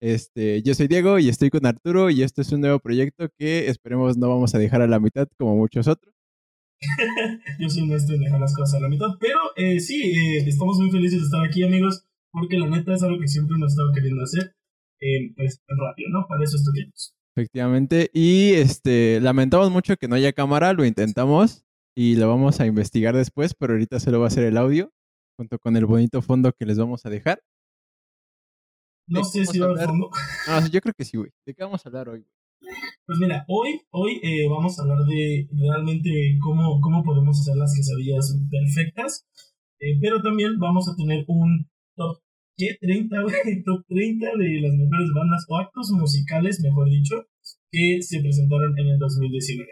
Este, yo soy Diego y estoy con Arturo y este es un nuevo proyecto que esperemos no vamos a dejar a la mitad como muchos otros. yo soy maestro en dejar las cosas a la mitad, pero eh, sí, eh, estamos muy felices de estar aquí amigos, porque la neta es algo que siempre hemos estado queriendo hacer, eh, pues en radio, ¿no? Para eso estudiamos. Efectivamente, y este, lamentamos mucho que no haya cámara, lo intentamos y lo vamos a investigar después, pero ahorita solo va a ser el audio, junto con el bonito fondo que les vamos a dejar. No sé si va a haber fondo. No, yo creo que sí, güey. ¿De qué vamos a hablar hoy? Pues mira, hoy, hoy eh, vamos a hablar de realmente cómo, cómo podemos hacer las quesadillas perfectas, eh, pero también vamos a tener un top ¿qué? 30, güey, top 30 de las mejores bandas o actos musicales, mejor dicho, que se presentaron en el 2019.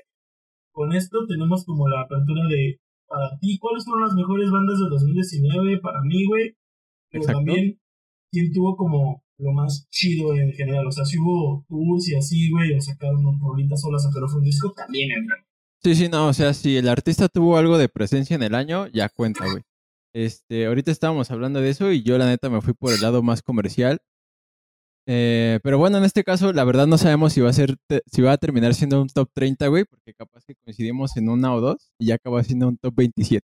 Con esto tenemos como la apertura de, para ti, ¿cuáles fueron las mejores bandas del 2019? Para mí, güey, pero también, ¿quién tuvo como lo más chido en general. O sea, si hubo tours y así, güey, o sacaron rolitas solas, pero fue un disco, también entra. Sí, sí, no, o sea, si el artista tuvo algo de presencia en el año, ya cuenta, güey. Este, ahorita estábamos hablando de eso y yo la neta me fui por el lado más comercial. Eh, pero bueno, en este caso, la verdad no sabemos si va a ser, si va a terminar siendo un top 30, güey, porque capaz que coincidimos en una o dos y ya acaba siendo un top 27.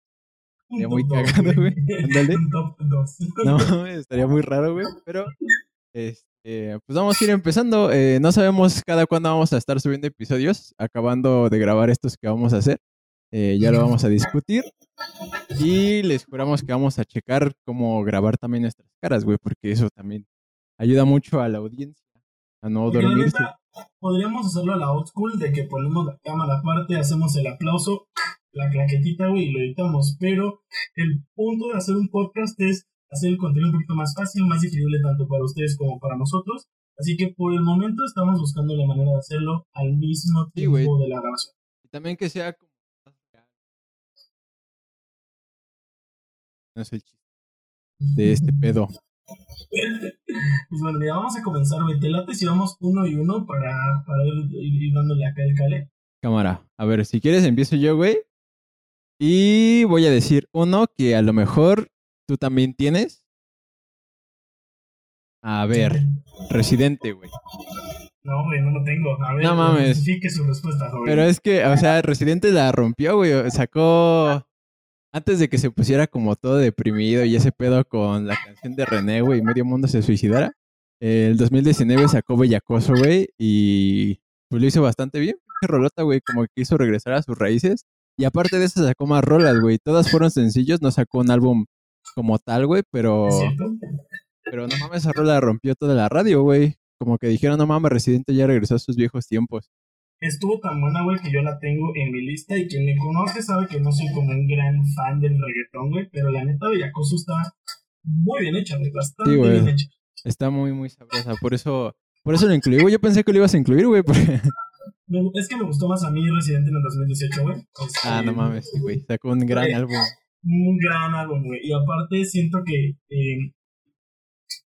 Estaría muy cagado, güey. un top 2. No, estaría muy raro, güey, pero este, pues vamos a ir empezando. Eh, no sabemos cada cuándo vamos a estar subiendo episodios, acabando de grabar estos que vamos a hacer. Eh, ya lo vamos a discutir. Y les juramos que vamos a checar cómo grabar también nuestras caras, güey, porque eso también ayuda mucho a la audiencia a no dormirse. podríamos hacerlo a la old school de que ponemos la cámara aparte, hacemos el aplauso, la claquetita, güey, y lo editamos. Pero el punto de hacer un podcast es hacer el contenido un poquito más fácil, más digerible tanto para ustedes como para nosotros. Así que por el momento estamos buscando la manera de hacerlo al mismo tiempo de la grabación. Y también que sea como No es el chiste de este pedo. pues bueno, ya vamos a comenzar, güey. Te late si vamos uno y uno para, para ir, dándole acá el cale. Cámara. A ver, si quieres empiezo yo, güey. Y voy a decir uno que a lo mejor ¿Tú también tienes? A ver, Residente, güey. No, güey, no lo tengo. A ver, no mames. su respuesta, güey. Pero es que, o sea, Residente la rompió, güey. Sacó. Antes de que se pusiera como todo deprimido y ese pedo con la canción de René, güey, y medio mundo se suicidara. El 2019 sacó Bellacoso, güey, y pues lo hizo bastante bien. Rolota, güey, como que quiso regresar a sus raíces. Y aparte de eso sacó más rolas, güey. Todas fueron sencillos, no sacó un álbum como tal, güey, pero. Pero no mames, esa rola rompió toda la radio, güey. Como que dijeron, no mames, Residente ya regresó a sus viejos tiempos. Estuvo tan buena, güey, que yo la tengo en mi lista y quien me conoce sabe que no soy como un gran fan del reggaetón, güey, pero la neta Bellacoso está muy bien hecha, güey, bastante bien hecha. Está muy, muy sabrosa, por eso, por eso lo incluí, güey. Yo pensé que lo ibas a incluir, güey, porque... Es que me gustó más a mí Residente en el 2018, güey. ah, no mames, güey. Sacó un gran álbum un gran álbum, güey. Y aparte siento que, eh,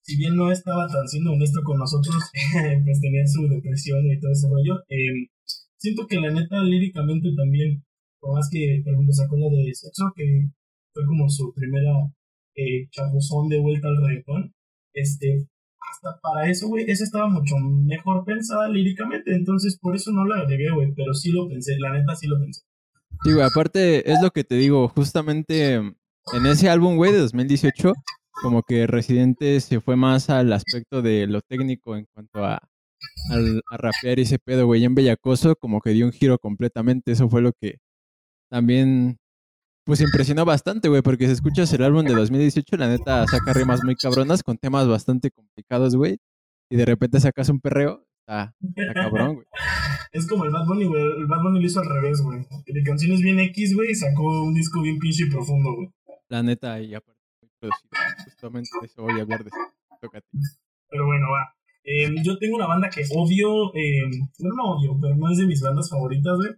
si bien no estaba tan siendo honesto con nosotros, pues tenía su depresión y todo ese rollo. Eh, siento que la neta, líricamente también, por más que, por ejemplo, sacó la de Sexo, que fue como su primera eh, chapuzón de vuelta al reggaetón, este, hasta para eso, güey, esa estaba mucho mejor pensada líricamente, entonces por eso no la agregué, güey, pero sí lo pensé, la neta sí lo pensé. Sí, güey, aparte es lo que te digo, justamente en ese álbum, güey, de 2018, como que Residente se fue más al aspecto de lo técnico en cuanto a, a rapear ese pedo, güey. En Bellacoso como que dio un giro completamente, eso fue lo que también, pues impresionó bastante, güey, porque si escuchas el álbum de 2018, la neta saca rimas muy cabronas con temas bastante complicados, güey, y de repente sacas un perreo, está, está cabrón, güey. Es como el Bad Bunny, güey. El Bad Bunny lo hizo al revés, güey. De canciones bien X, güey, y sacó un disco bien pinche y profundo, güey. La neta, y aparte. Justamente de eso voy a hablar de eso. Pero bueno, va. Eh, yo tengo una banda que odio, eh, no, no odio, pero no es de mis bandas favoritas, güey.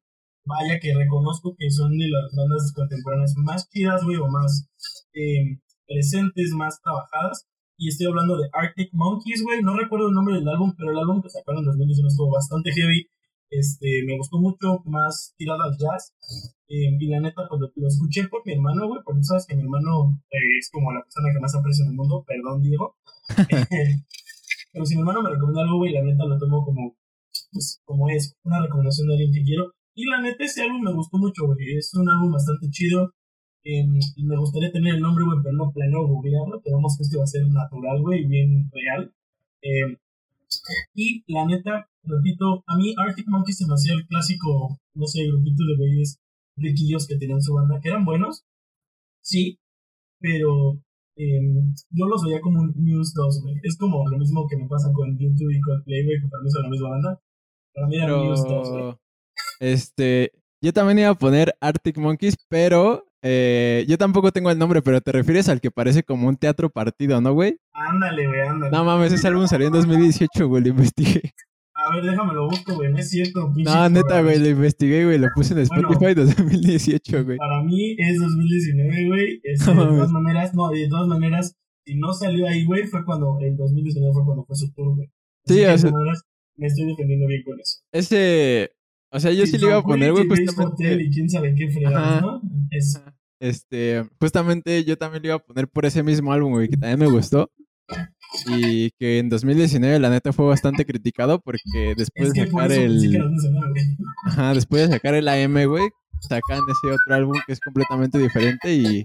Vaya que reconozco que son de las bandas contemporáneas más chidas, güey, o más eh, presentes, más trabajadas. Y estoy hablando de Arctic Monkeys, güey. No recuerdo el nombre del álbum, pero el álbum que sacaron en 2019 estuvo bastante heavy. Este, me gustó mucho, más tirado al jazz. Eh, y la neta, pues lo, escuché por mi hermano, güey, porque sabes que mi hermano eh, es como la persona que más aprecio en el mundo, perdón, Diego. Pero si mi hermano me recomienda algo, güey, la neta lo tomo como, pues, como es, una recomendación de alguien que quiero. Y la neta, ese álbum me gustó mucho, güey. Es un álbum bastante chido. Eh, me gustaría tener el nombre, güey, pero no planeo googlearlo. Tenemos que este va a ser natural, güey, bien real. Eh, y la neta, repito, a mí Arctic Monkeys se me hacía el clásico, no sé, grupito de güeyes riquillos que tenían su banda, que eran buenos, sí, pero eh, yo los veía como un News 2, güey. Es como lo mismo que me pasa con YouTube y con Play, güey, que para mí son la misma banda. Para mí era News 2, güey. Este, yo también iba a poner Arctic Monkeys, pero eh, yo tampoco tengo el nombre, pero te refieres al que parece como un teatro partido, ¿no, güey? Ándale, güey, ándale. No mames, ese álbum salió en 2018, güey, lo investigué. A ver, déjame lo busco, güey, no es cierto. No, neta, güey, lo investigué, güey, lo puse en Bueno. Spotify 2018, güey. Para mí es 2019, güey. Este, No de todas maneras, no, de todas maneras, si no salió ahí, güey, fue cuando, el 2019 fue cuando fue su tour, güey. Sí, que o de sea- todas maneras, me estoy defendiendo bien con eso. Ese, o sea, yo sí le iba a poner, güey, Hotel justamente, y quién sabe qué fregados. ¿no? Es, este, justamente yo también le iba a poner por ese mismo álbum, güey, que también me gustó. Y que en 2019 la neta fue bastante criticado porque después es de que sacar el... Ajá, después de sacar el AM, güey, sacan ese otro álbum que es completamente diferente y...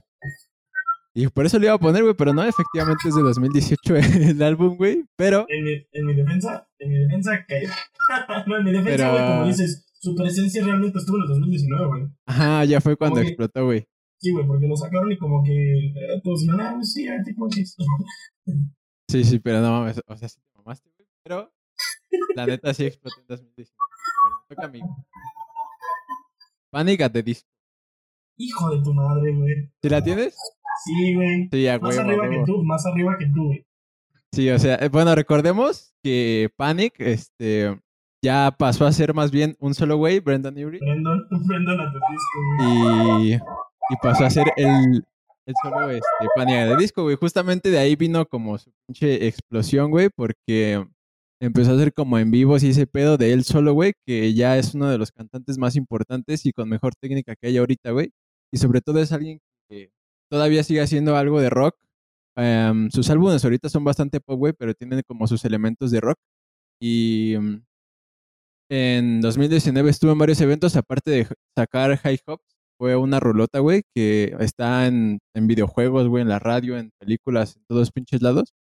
Y por eso le iba a poner, güey, pero no, efectivamente es de 2018 el álbum, güey, pero... En mi, en mi defensa, en mi defensa cayó. no, en mi defensa, Pero- güey, como dices, su presencia realmente estuvo en el 2019, güey. Ajá, ya fue cuando explotó, güey. Sí, güey, porque lo sacaron y como que todos dijeron, ah, sí, Arctic Monkeys. Sí, sí, pero no mames, o sea, sí te mamaste, güey, pero la neta sí explotó en 2019. Bueno, toca a mí. Panic at the Disco. Hijo de tu madre, güey. ¿Sí la tienes? Sí, güey. Sí, a Más huevo, arriba que tú, más arriba que tú, güey. Sí, o sea, eh, bueno, recordemos que Panic, este, ya pasó a ser más bien un solo güey, Brendan Urie, Brendan, Brendan a tu disco, güey. y, y pasó a ser el, el solo, este, Panic at the Disco, güey. Justamente de ahí vino como su pinche explosión, güey, porque empezó a hacer como en vivos y ese pedo de él solo, güey, que ya es uno de los cantantes más importantes y con mejor técnica que hay ahorita, güey. Y sobre todo es alguien que todavía sigue haciendo algo de rock. Em, sus álbumes ahorita son bastante pop, güey, pero tienen como sus elementos de rock. Y mm, en 2019 estuvo en varios eventos, aparte de sacar High Hopes, fue una rolota, güey, que está en, en videojuegos, güey, en la radio, en películas, en todos pinches lados.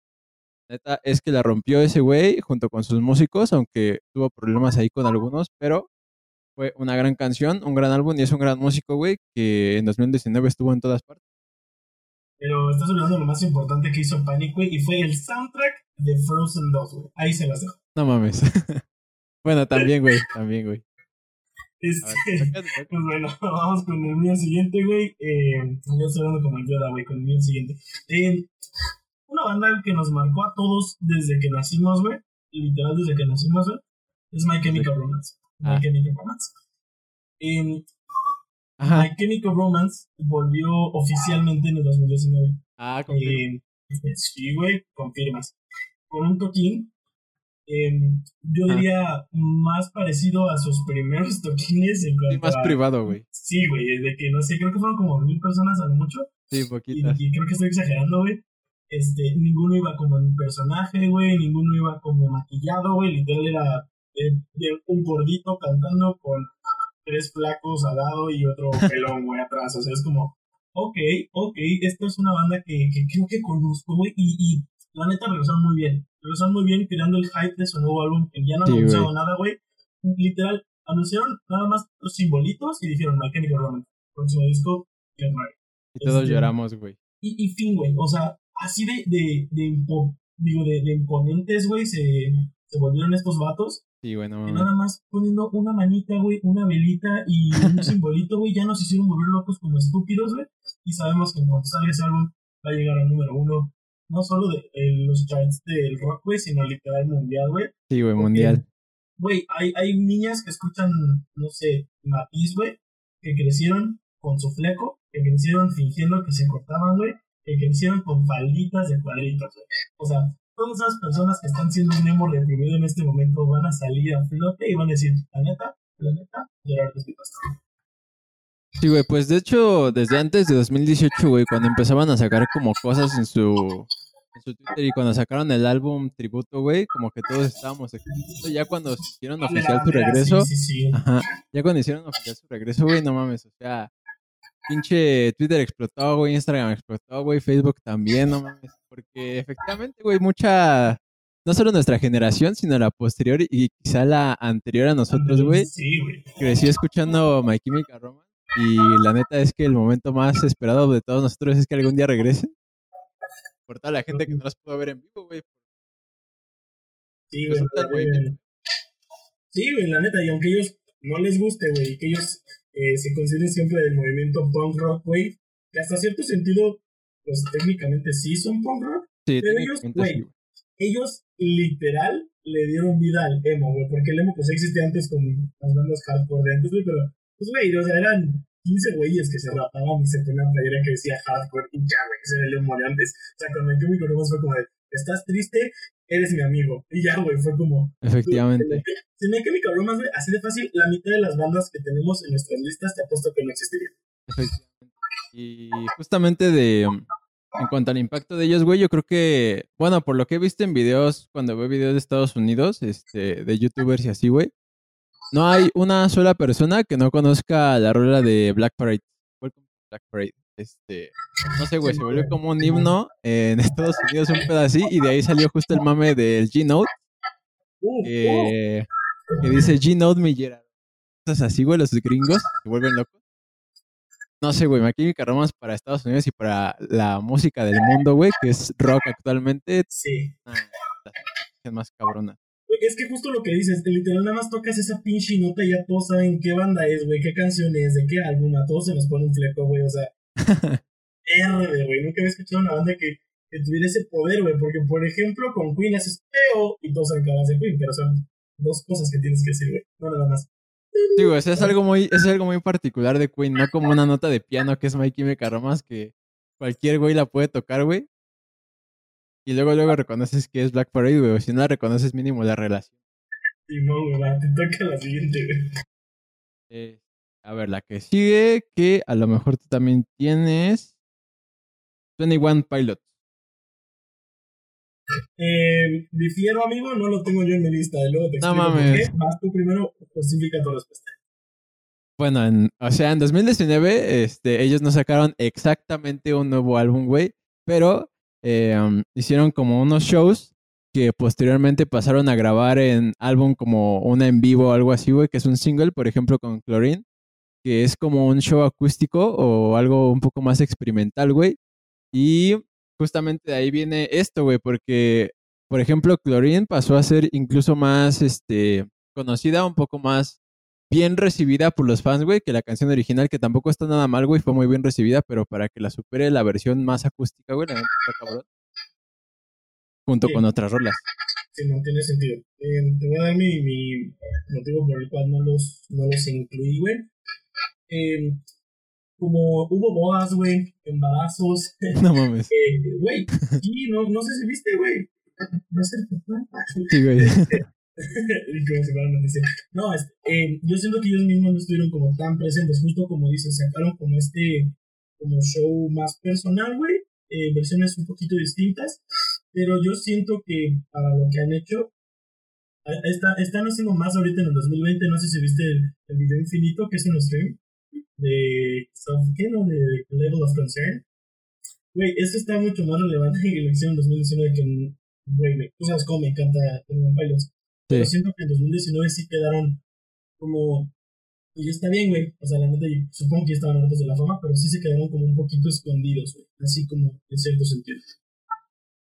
Neta, es que la rompió ese güey junto con sus músicos, aunque tuvo problemas ahí con algunos, pero fue una gran canción, un gran álbum y es un gran músico, güey, que en 2019 estuvo en todas partes. Pero estás olvidando lo más importante que hizo Panic, güey, y fue el soundtrack de Frozen 2, güey. Ahí se las dejo. No mames. bueno, también, güey, también, güey. Este, ver, pues bueno, vamos con el mío siguiente, güey. Eh, yo estoy hablando como el Yoda, güey, con el mío siguiente. Eh, una banda que nos marcó a todos desde que nacimos, güey. Literal, desde que nacimos, güey. Es My Chemical Romance. My Ah. Chemical Romance. Eh, Ajá. My Chemical Romance volvió oficialmente en el 2019. Ah, confirmo. Eh, sí, güey, confirmas. Con un toquín, eh, yo Ah. diría más parecido a sus primeros toquines en Sí, cuanto más a... privado, güey. Sí, güey, de que no sé, creo que fueron como mil personas a lo mucho. Sí, Y, poquitas. y creo que estoy exagerando, güey. Este, ninguno iba como en personaje, güey, ninguno iba como maquillado, güey. Literal era eh, de un gordito cantando con tres flacos al lado y otro pelón, güey, atrás. O sea, es como, ok, ok, esto es una banda que, que creo que conozco, güey, y, y la neta regresaron muy bien. Regresaron muy bien creando el hype de su nuevo álbum, que ya no Sí, han anunciado nada, güey. Literal, anunciaron nada más los simbolitos y dijeron, My Chemical Romance, próximo disco, Ready Y todos este- lloramos, güey. y, y fin, güey. O sea, así de, de, de, impo- digo, de, de imponentes, güey, se, se volvieron estos vatos. Sí, güey, no Que nada más poniendo una manita, güey, una velita y un simbolito, güey, ya nos hicieron volver locos como estúpidos, güey. Y sabemos que cuando salga ese álbum va a llegar al número uno, no solo de los charts del rock, güey, sino literal mundial, güey. Sí, güey, mundial. Güey, hay, hay niñas que escuchan, no sé, Matiz, güey, que crecieron con su fleco, que crecieron fingiendo que se cortaban, güey, que crecieron con falditas de cuadritos, güey. O sea, todas esas personas que están siendo un emo reprimido en este momento van a salir a flote y van a decir, la neta, la neta, de Sí, güey, pues de hecho, desde antes de 2018, güey, cuando empezaban a sacar como cosas en su en su Twitter y cuando sacaron el álbum tributo, güey, como que todos estábamos Ya cuando hicieron oficial su regreso, Sí, sí, sí. ajá, ya cuando hicieron oficial su regreso, güey, no mames, o sea, pinche Twitter explotó, güey, Instagram explotó, güey, Facebook también, no mames, porque efectivamente, güey, mucha, no solo nuestra generación, sino la posterior y quizá la anterior a nosotros, güey, Sí, güey. crecí escuchando My Chemical Romance y la neta es que el momento más esperado de todos nosotros es que algún día regresen. Por toda la gente que no los pudo ver en vivo, güey. Sí, güey. Sí, güey, la neta, y aunque ellos no les guste, güey, y que ellos eh, se consideren siempre del movimiento punk rock, güey, que hasta cierto sentido, pues técnicamente sí son punk rock, Sí, Pero ellos, güey, sí, ellos literal le dieron vida al emo, güey, porque el emo pues existía antes con las bandas hardcore de antes, güey, pero, pues, güey, o sea, eran 15 güeyes que se rapaban y se ponían playera que decía hardcore y ya, güey, el emo de antes. O sea, cuando yo mi Romance fue como de, estás triste, eres mi amigo. Y ya, güey, fue como, Efectivamente. si me Chemical Romance, güey, así de fácil, la mitad de las bandas que tenemos en nuestras listas te apuesto que no existirían. Efectivamente. Y justamente de. En cuanto al impacto de ellos, güey, yo creo que. Bueno, por lo que he visto en videos, cuando veo videos de Estados Unidos, este, de youtubers y así, güey. No hay una sola persona que no conozca la rola de Black Parade. Black Parade. Este, no sé, güey, se volvió como un himno en Estados Unidos, un así, y de ahí salió justo el mame del G-Note, uh, que, dice G-Note me Gerard. Cosas así, güey, los gringos se vuelven locos. No sé, güey, Chemical Romance para Estados Unidos y para la música del mundo, güey, que es rock actualmente, sí. ah, es más cabrona. Es que justo lo que dices, literal nada más tocas esa pinche nota y ya todos saben qué banda es, güey, qué canción es, de qué álbum, a todos se nos pone un fleco, güey, o sea, R, güey, nunca había escuchado una banda que, que tuviera ese poder, güey, porque por ejemplo con Queen haces feo y todos hablas de Queen, pero son dos cosas que tienes que decir, güey, no nada más. Sí, güey, o sea, es algo muy, es algo muy particular de Queen, no como una nota de piano que es My Chemical Romance que cualquier güey la puede tocar, güey. Y luego, luego reconoces que es Black Parade, güey, si no la reconoces mínimo la relación. Simón, güey, va, te toca la siguiente, güey. Eh, a ver, la que sigue, que a lo mejor tú también tienes. 21 Pilots. Eh, difiero, amigo, no lo tengo yo en mi lista, y luego te No explico por mames. qué. Vas tú primero, justifica tu respuesta. Bueno, en- o sea, en 2019, este, ellos no sacaron exactamente un nuevo álbum, güey, pero eh, hicieron como unos shows que posteriormente pasaron a grabar en álbum como una en vivo o algo así, güey, que es un single, por ejemplo, con Chlorine, que es como un show acústico o algo un poco más experimental, güey. Y justamente de ahí viene esto, güey, porque, por ejemplo, Chlorine pasó a ser incluso más, este, conocida, un poco más bien recibida por los fans, güey, que la canción original, que tampoco está nada mal, güey, fue muy bien recibida, pero para que la supere la versión más acústica, güey, la neta está cabrón. Junto Sí. con otras rolas. Sí, no tiene sentido. Eh, te voy a dar mi, mi motivo por el cual no los, no los incluí, güey. Eh, como hubo bodas, güey, embarazos, No mames. eh, güey, sí, no, no sé si viste, güey. No es cierto. ¿no? Sí, güey. Y como noticia. No, este, eh, yo siento que ellos mismos no estuvieron como tan presentes, justo como dices, sacaron como este como show más personal, güey, eh, versiones un poquito distintas, pero yo siento que para lo que han hecho, está, están haciendo más ahorita en el 2020, no sé si viste el, el video infinito, que es un stream de, ¿qué no? De Level of Concern. Güey, esto está mucho más relevante que lo que hicieron en 2019 que güey, tú sabes cómo me encanta Pilots. Pero siento que en 2019 sí quedaron como. Y está bien, güey. O sea, la neta, supongo que ya estaban hartos de la fama, pero sí se quedaron como un poquito escondidos, güey. Así como en cierto sentido.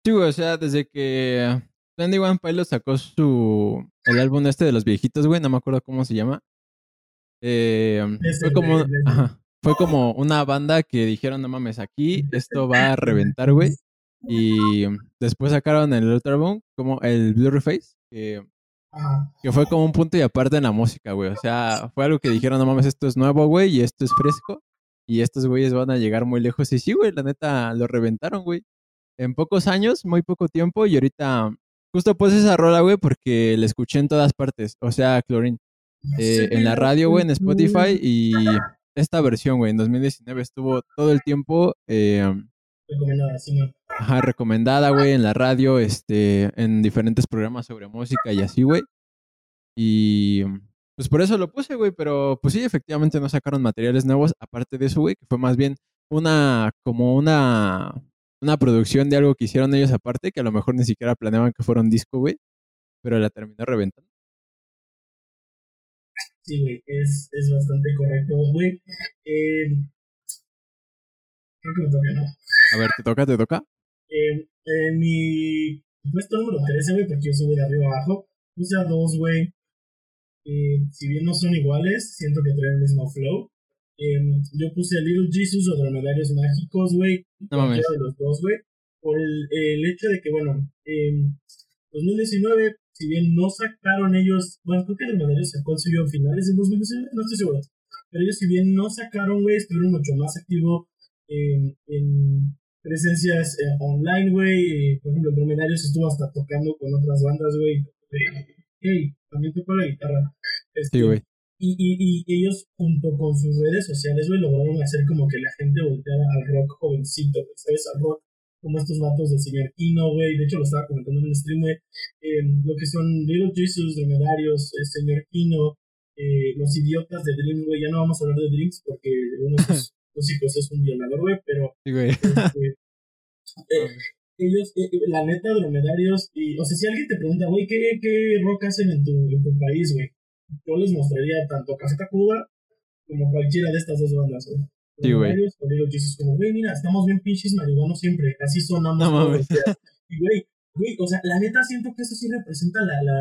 Sí, güey, o sea, desde que 21 Pilots sacó su. el álbum este de los viejitos, güey, no me acuerdo cómo se llama. Eh, Es fue el como. de- ajá, fue como una banda que dijeron, no mames, aquí esto va a reventar, güey. Y después sacaron el otro álbum, como el Blurry Face, que, Ajá. que fue como un punto y aparte en la música, güey. O sea, fue algo que dijeron, no mames, esto es nuevo, güey, y esto es fresco. Y estos güeyes van a llegar muy lejos. Y sí, güey, la neta, lo reventaron, güey. En pocos años, muy poco tiempo, y ahorita justo puse esa rola, güey, porque la escuché en todas partes. O sea, Chlorine. eh, en la radio, güey, en Spotify, y esta versión, güey, en 2019 estuvo todo el tiempo. eh, Recomendada, sí, no. Ajá, recomendada, güey, en la radio, este, en diferentes programas sobre música y así, güey. Y pues por eso lo puse, güey, pero pues sí, efectivamente no sacaron materiales nuevos, aparte de eso, güey, que fue más bien una, como una, una producción de algo que hicieron ellos aparte, que a lo mejor ni siquiera planeaban que fuera un disco, güey, pero la terminó reventando. Sí, güey, es, es bastante correcto, güey. Eh, creo que me toca, ¿no? A ver, ¿te toca? ¿Te toca? Eh, en mi puesto número 13, güey, porque yo soy de arriba abajo, puse a dos, güey. Eh, si bien no son iguales, siento que traen el mismo flow. Eh, yo puse a Little Jesus o Dromedarios Mágicos, güey. No mames. de los dos, güey. Por el, el hecho de que, bueno, en 2019, si bien no sacaron ellos, bueno, creo que Dromedarios sacó el suyo a finales de 2019, no estoy seguro. Pero ellos, si bien no sacaron, güey, estuvieron mucho más activos en, en presencias eh, online, güey. Eh, por ejemplo, Dromedarios estuvo hasta tocando con otras bandas, güey. Hey, también tocó la guitarra. Este, Sí, güey. y, y, y ellos, junto con sus redes sociales, güey, lograron hacer como que la gente volteara al rock jovencito, ¿sabes? Al rock, como estos vatos del señor Kino, güey. De hecho, lo estaba comentando en un stream, güey. eh, lo que son Little Jesus, Dromedarios, el señor Kino, eh, los idiotas de Dreams, güey. Ya no vamos a hablar de Dreams porque uno de es un violador, güey, pero Sí, güey. este, eh, ellos, eh, eh, la neta, dromedarios, y, o sea, si alguien te pregunta, güey, ¿qué, ¿qué rock hacen en tu, en tu país, güey? Yo les mostraría tanto Café Tacuba como cualquiera de estas dos bandas, güey. Sí, güey. Jesus, como, güey, mira, estamos bien pinches marihuanos siempre, así sonamos No mames. los. Y, güey, güey, o sea, la neta siento que eso sí representa la, la,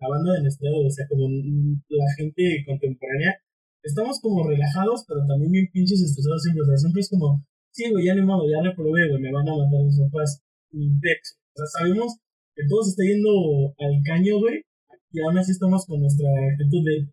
la banda de nuestro o sea, como la gente contemporánea. Estamos como relajados, pero también bien pinches estresados siempre, o sea, siempre es como, sí, güey, ya ni modo, ya reprobé, güey, me van a matar mis papás. Y pex. O sea, sabemos que todo se está yendo al caño, güey, y aún así estamos con nuestra actitud de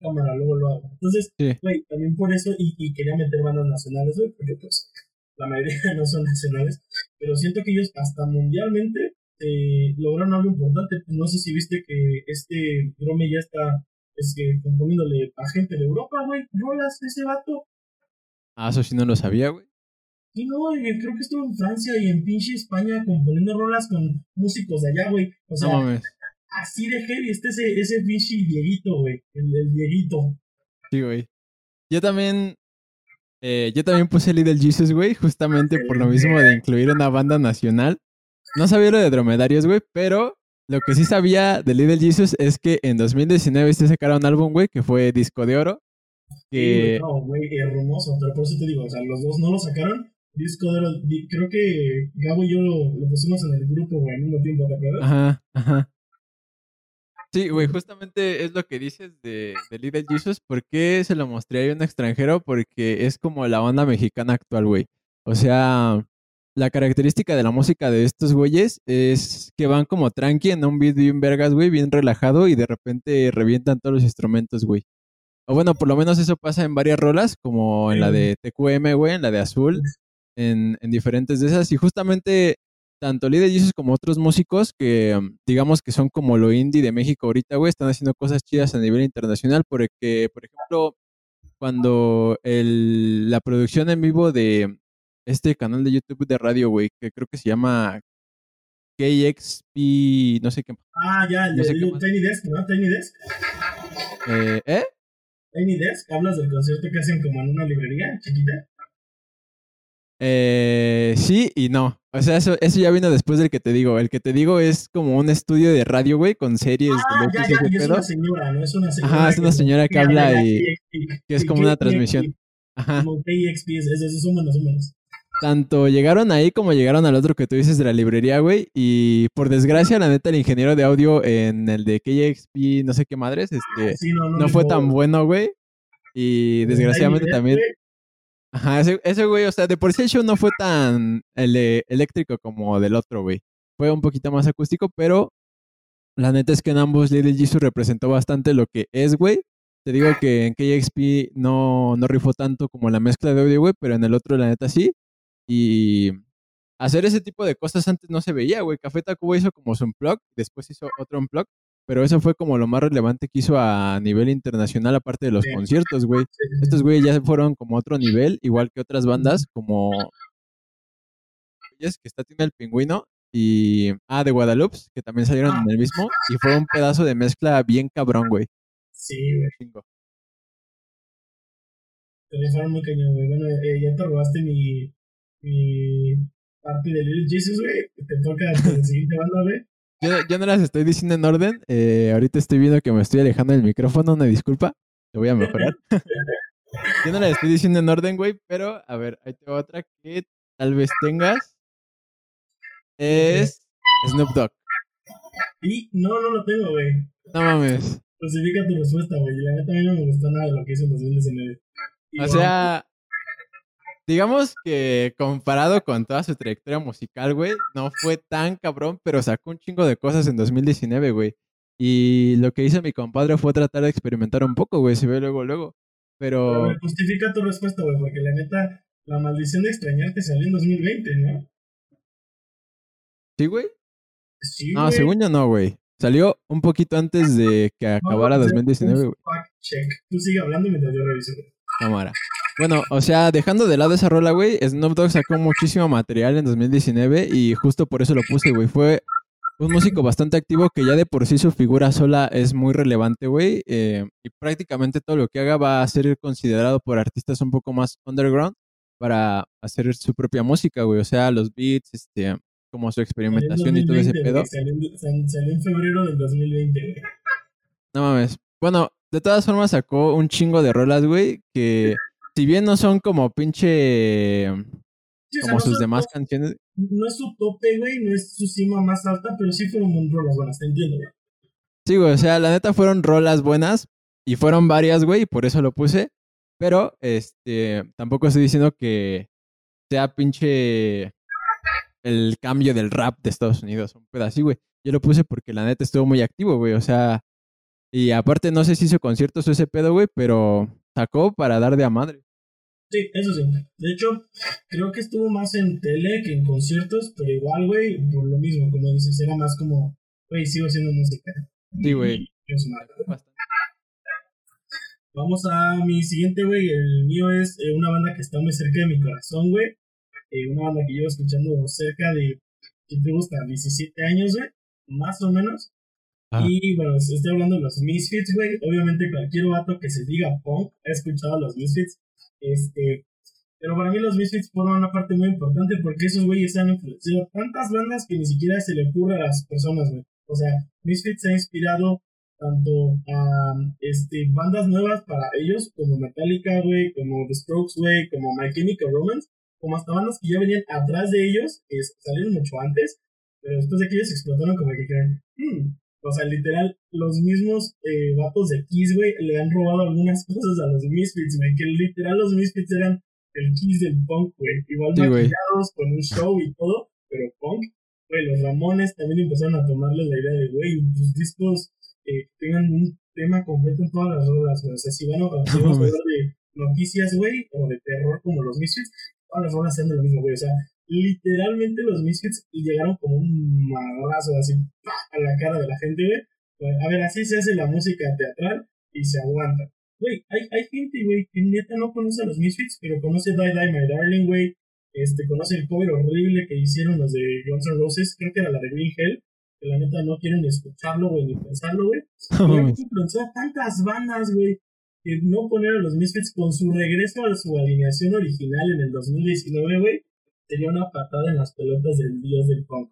cámara, luego lo hago. Entonces, Sí. güey, también por eso, y, y quería meter bandas nacionales, güey, porque pues la mayoría no son nacionales, pero siento que ellos hasta mundialmente eh, lograron algo importante. No sé si viste que este Drome ya está es que componiéndole a gente de Europa, güey, rolas ese vato. Ah, eso sí no lo sabía, güey. Y no, y creo que estuvo en Francia y en pinche España componiendo rolas con músicos de allá, güey. O sea, No mames. así de heavy está ese, ese pinche Dieguito, güey. El, el Dieguito. Sí, güey. Yo también. eh, yo también puse Little Jesus, güey, justamente por lo mismo de incluir una banda nacional. No sabía lo de dromedarios, güey, pero lo que sí sabía de Little Jesus es que en 2019 se sacaron un álbum, güey, que fue Disco de Oro. Sí, Que. no, güey, hermoso. Pero por eso te digo, o sea, los dos no lo sacaron. Disco de oro, creo que Gabo y yo lo, lo pusimos en el grupo, güey, al mismo tiempo, ¿te acuerdas? Ajá, ajá. Sí, güey, justamente es lo que dices de, de Little Jesus. ¿Por qué se lo mostré a un extranjero? Porque es como la banda mexicana actual, güey. O sea, la característica de la música de estos güeyes es que van como tranqui en un beat bien vergas, güey, bien relajado y de repente revientan todos los instrumentos, güey. O bueno, por lo menos eso pasa en varias rolas, como en la de TQM, güey, en la de Azul, en, en diferentes de esas. Y justamente tanto Little Jesus como otros músicos que digamos que son como lo indie de México ahorita, güey, están haciendo cosas chidas a nivel internacional porque, por ejemplo, cuando el, la producción en vivo de este canal de YouTube de radio, güey, que creo que se llama KXP, no sé qué. Ah, ya, el No de más. Tiny Desk, ¿no? Tiny Desk. Eh, ¿eh? Tiny Desk, hablas del concierto que hacen como en una librería chiquita. Eh, sí y no. O sea, eso, eso ya vino después del que te digo. El que te digo es como un estudio de radio, güey, con series Ah, de ya, ya, y es una señora, ¿no? Es una señora. Ajá, es una señora que habla habla y que es como una transmisión. Ajá. Como KXP, es, es, es, son buenos, son buenos. Tanto llegaron ahí como llegaron al otro que tú dices de la librería, güey. Y por desgracia, la neta, el ingeniero de audio en el de KXP, no sé qué madres, este, Sí, no, no, no ni fue tan bueno, güey. Y desgraciadamente Tiny Desk, también. Ajá, ese, ese güey, o sea, de por sí el show no fue tan ele- eléctrico como del otro, güey. Fue un poquito más acústico, pero la neta es que en ambos Little Jesus representó bastante lo que es, güey. Te digo que en KXP no, no rifó tanto como la mezcla de audio, güey, pero en el otro, la neta, sí. Y hacer ese tipo de cosas antes no se veía, güey. Café Tacuba hizo como su unplug, después hizo otro unplug, pero eso fue como lo más relevante que hizo a nivel internacional, aparte de los Sí. conciertos, güey. sí, sí, sí. Estos güeyes ya fueron como a otro nivel, igual que otras bandas, como güeyes que está Tiene el Pingüino y. Ah, de Guadalupe, que también salieron en el mismo. Y fue un pedazo de mezcla bien cabrón, güey. Sí, güey. Te muy cañón, güey. Bueno, eh, ya te robaste mi, mi parte de Little Jesus, güey. Te toca la siguiente banda, güey. Yo, yo, no las estoy diciendo en orden. Eh, ahorita estoy viendo que me estoy alejando del micrófono. Una disculpa. Te voy a mejorar. yo no las estoy diciendo en orden, güey. Pero, a ver, hay otra que tal vez tengas. Es Snoop Dogg. Y no, no lo tengo, güey. No mames. Clasifica tu respuesta, güey. La neta a mí no me gustó nada de lo que hizo en 2019. o sea, digamos que comparado con toda su trayectoria musical, güey, no fue tan cabrón, pero sacó un chingo de cosas en 2019, güey. Y lo que hizo mi compadre fue tratar de experimentar un poco, güey, se ve luego, luego. Pero... pero justifica tu respuesta, güey, porque la neta, la maldición de extrañarte salió en 2020, ¿no? ¿Sí, güey? Sí, no, según yo no, güey. Salió un poquito antes de que acabara 2019, güey. Check. Tú sigue hablando mientras yo reviso, Cámara. Bueno, o sea, dejando de lado esa rola, güey, Snoop Dogg sacó muchísimo material en 2019 y justo por eso lo puse, güey. Fue un músico bastante activo que ya de por sí su figura sola es muy relevante, güey. Eh, y prácticamente todo lo que haga va a ser considerado por artistas un poco más underground para hacer su propia música, güey. O sea, los beats, este, como su experimentación y todo ese pedo. Salió, en febrero del 2020, No mames. Bueno, de todas formas sacó un chingo de rolas, güey, que si bien no son como pinche. como sus demás canciones. No es su tope, güey, no es su cima más alta, pero sí fueron rolas buenas, te entiendo, güey. Sí, güey, o sea, la neta fueron rolas buenas y fueron varias, güey, y por eso lo puse. Pero, este, tampoco estoy diciendo que sea pinche el cambio del rap de Estados Unidos, un pedazo así, güey. Yo lo puse porque la neta estuvo muy activo, güey, o sea, y aparte no sé si hizo conciertos o ese pedo, güey, pero sacó para dar de a madre. Sí, eso sí. De hecho, creo que estuvo más en tele que en conciertos, pero igual, güey, por lo mismo, como dices, era más como, güey, sigo haciendo música. Sí, güey. Vamos a mi siguiente, güey. El mío es eh, una banda que está muy cerca de mi corazón, güey. Eh, una banda que llevo escuchando cerca de, ¿qué te gusta? 17 años, güey. Más o menos. Y bueno, estoy hablando de los Misfits, güey. Obviamente cualquier vato que se diga punk ha escuchado a los Misfits. Este, pero para mí los Misfits fueron una parte muy importante porque esos güeyes han influenciado tantas bandas que ni siquiera se le ocurre a las personas, güey. O sea, Misfits ha inspirado tanto a este, bandas nuevas para ellos, como Metallica, güey, como The Strokes, güey, como My Chemical Romance, como hasta bandas que ya venían atrás de ellos, que salieron mucho antes, pero después de que ellos explotaron, como que dijeron, hmm, o sea, literal, los mismos eh, vatos de Kiss, güey, le han robado algunas cosas a los Misfits, güey. Que literal los Misfits eran el Kiss del punk, güey. Igual maquillados con un show y todo, pero punk. Güey, los Ramones también empezaron a tomarle la idea de, güey, tus discos eh, tengan un tema completo en todas las rolas, güey. O sea, si van a, hablar de noticias, güey, o de terror como los Misfits, todas las rolas sean de lo mismo, güey. O sea, literalmente los Misfits llegaron como un madrazo así a la cara de la gente, güey. A ver, así se hace la música teatral y se aguanta. Güey, hay, hay gente, güey, que neta no conoce a los Misfits, pero conoce Die Die My Darling, güey. Este, conoce el cover horrible que hicieron los de Guns N' Roses, creo que era la de Green Hell, que la neta no quieren escucharlo, güey, ni pensarlo, güey. Influenció a tantas bandas, güey, que no poner a los Misfits con su regreso a su alineación original en el 2019, güey sería una patada en las pelotas del dios del punk.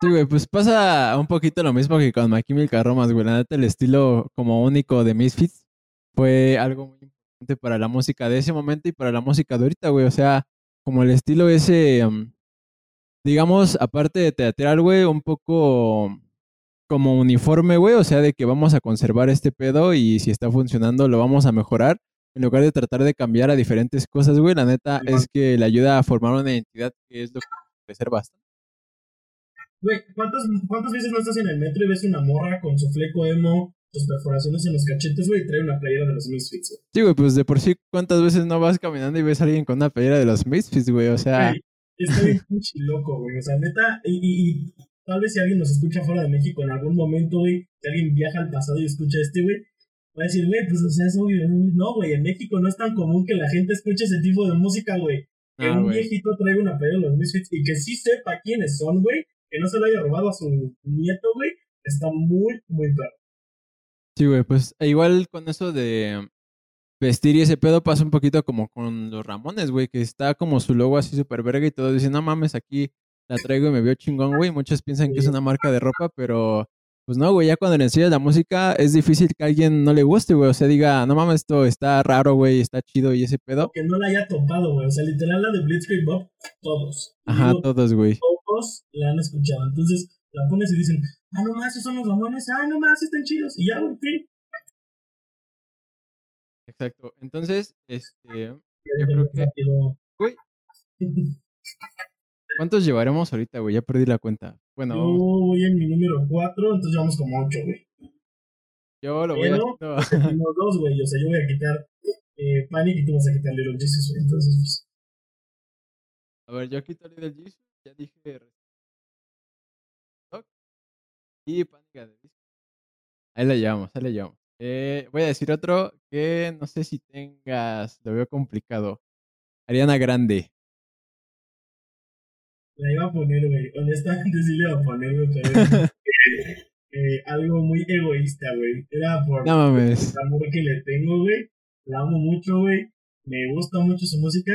Sí, güey, pues pasa un poquito lo mismo que con Chemical Romance, güey. La neta, el estilo como único de Misfits fue algo muy importante para la música de ese momento y para la música de ahorita, güey. O sea, como el estilo ese, digamos, aparte de teatral, güey, un poco como uniforme, güey. O sea, de que vamos a conservar este pedo y si está funcionando lo vamos a mejorar en lugar de tratar de cambiar a diferentes cosas, güey, la neta es que le ayuda a formar una identidad que es lo que puede ser bastante. Güey, ¿cuántas, ¿cuántas veces no estás en el metro y ves una morra con su fleco emo, sus perforaciones en los cachetes, güey, y trae una playera de los Misfits, güey? Sí, güey, pues de por sí, ¿cuántas veces no vas caminando y ves a alguien con una playera de los Misfits, güey? O sea... está bien pinche loco, güey, o sea, neta, y, y, tal vez si alguien nos escucha fuera de México en algún momento, güey, si alguien viaja al pasado y escucha este, güey, Va a decir, güey, pues o sea, es obvio. No, güey, en México no es tan común que la gente escuche ese tipo de música, güey. Que Ah, un viejito traiga una pelea de los Misfits y que sí sepa quiénes son, güey. Que no se lo haya robado a su nieto, güey. Está muy, muy perro. Sí, güey, pues e igual con eso de vestir y ese pedo pasa un poquito como con los Ramones, güey, que está como su logo así súper verga y todo dicen, no mames, aquí la traigo y me veo chingón, güey. Muchos piensan que es una marca de ropa, pero pues no, güey, ya cuando le enseñas la música es difícil que a alguien no le guste, güey. O sea, diga, no mames, esto está raro, güey, está chido y ese pedo. Que no la haya topado, güey. O sea, literal la de Blitzkrieg Bob, todos. Ajá, digo, todos, güey. todos la han escuchado. Entonces la pones y dicen, ah, no más, esos son los Ramones. Ah, no más, están chidos. Y ya, güey, fin. Exacto. Entonces, este, Yo creo que-. Güey. ¿cuántos llevaremos ahorita, güey? Ya perdí la cuenta. Bueno, Yo voy en mi número 4, entonces vamos como 8, güey. yo lo voy pero- haciendo. Tengo dos, güey. O sea, yo voy a quitar eh, Panic y tú vas a quitar Little Jesus, güey. Entonces, pues. A ver, yo quito Little Jesus, ya dije. Y Pánica de Disco. Ahí la llevamos, ahí la llevamos. Eh, voy a decir otro que no sé si tengas, lo veo complicado. Ariana Grande. La iba a poner, güey. Honestamente sí le iba a poner, güey, pero eh, eh, algo muy egoísta, güey. Era por No mames. el amor que le tengo, güey. La amo mucho, güey. Me gusta mucho su música.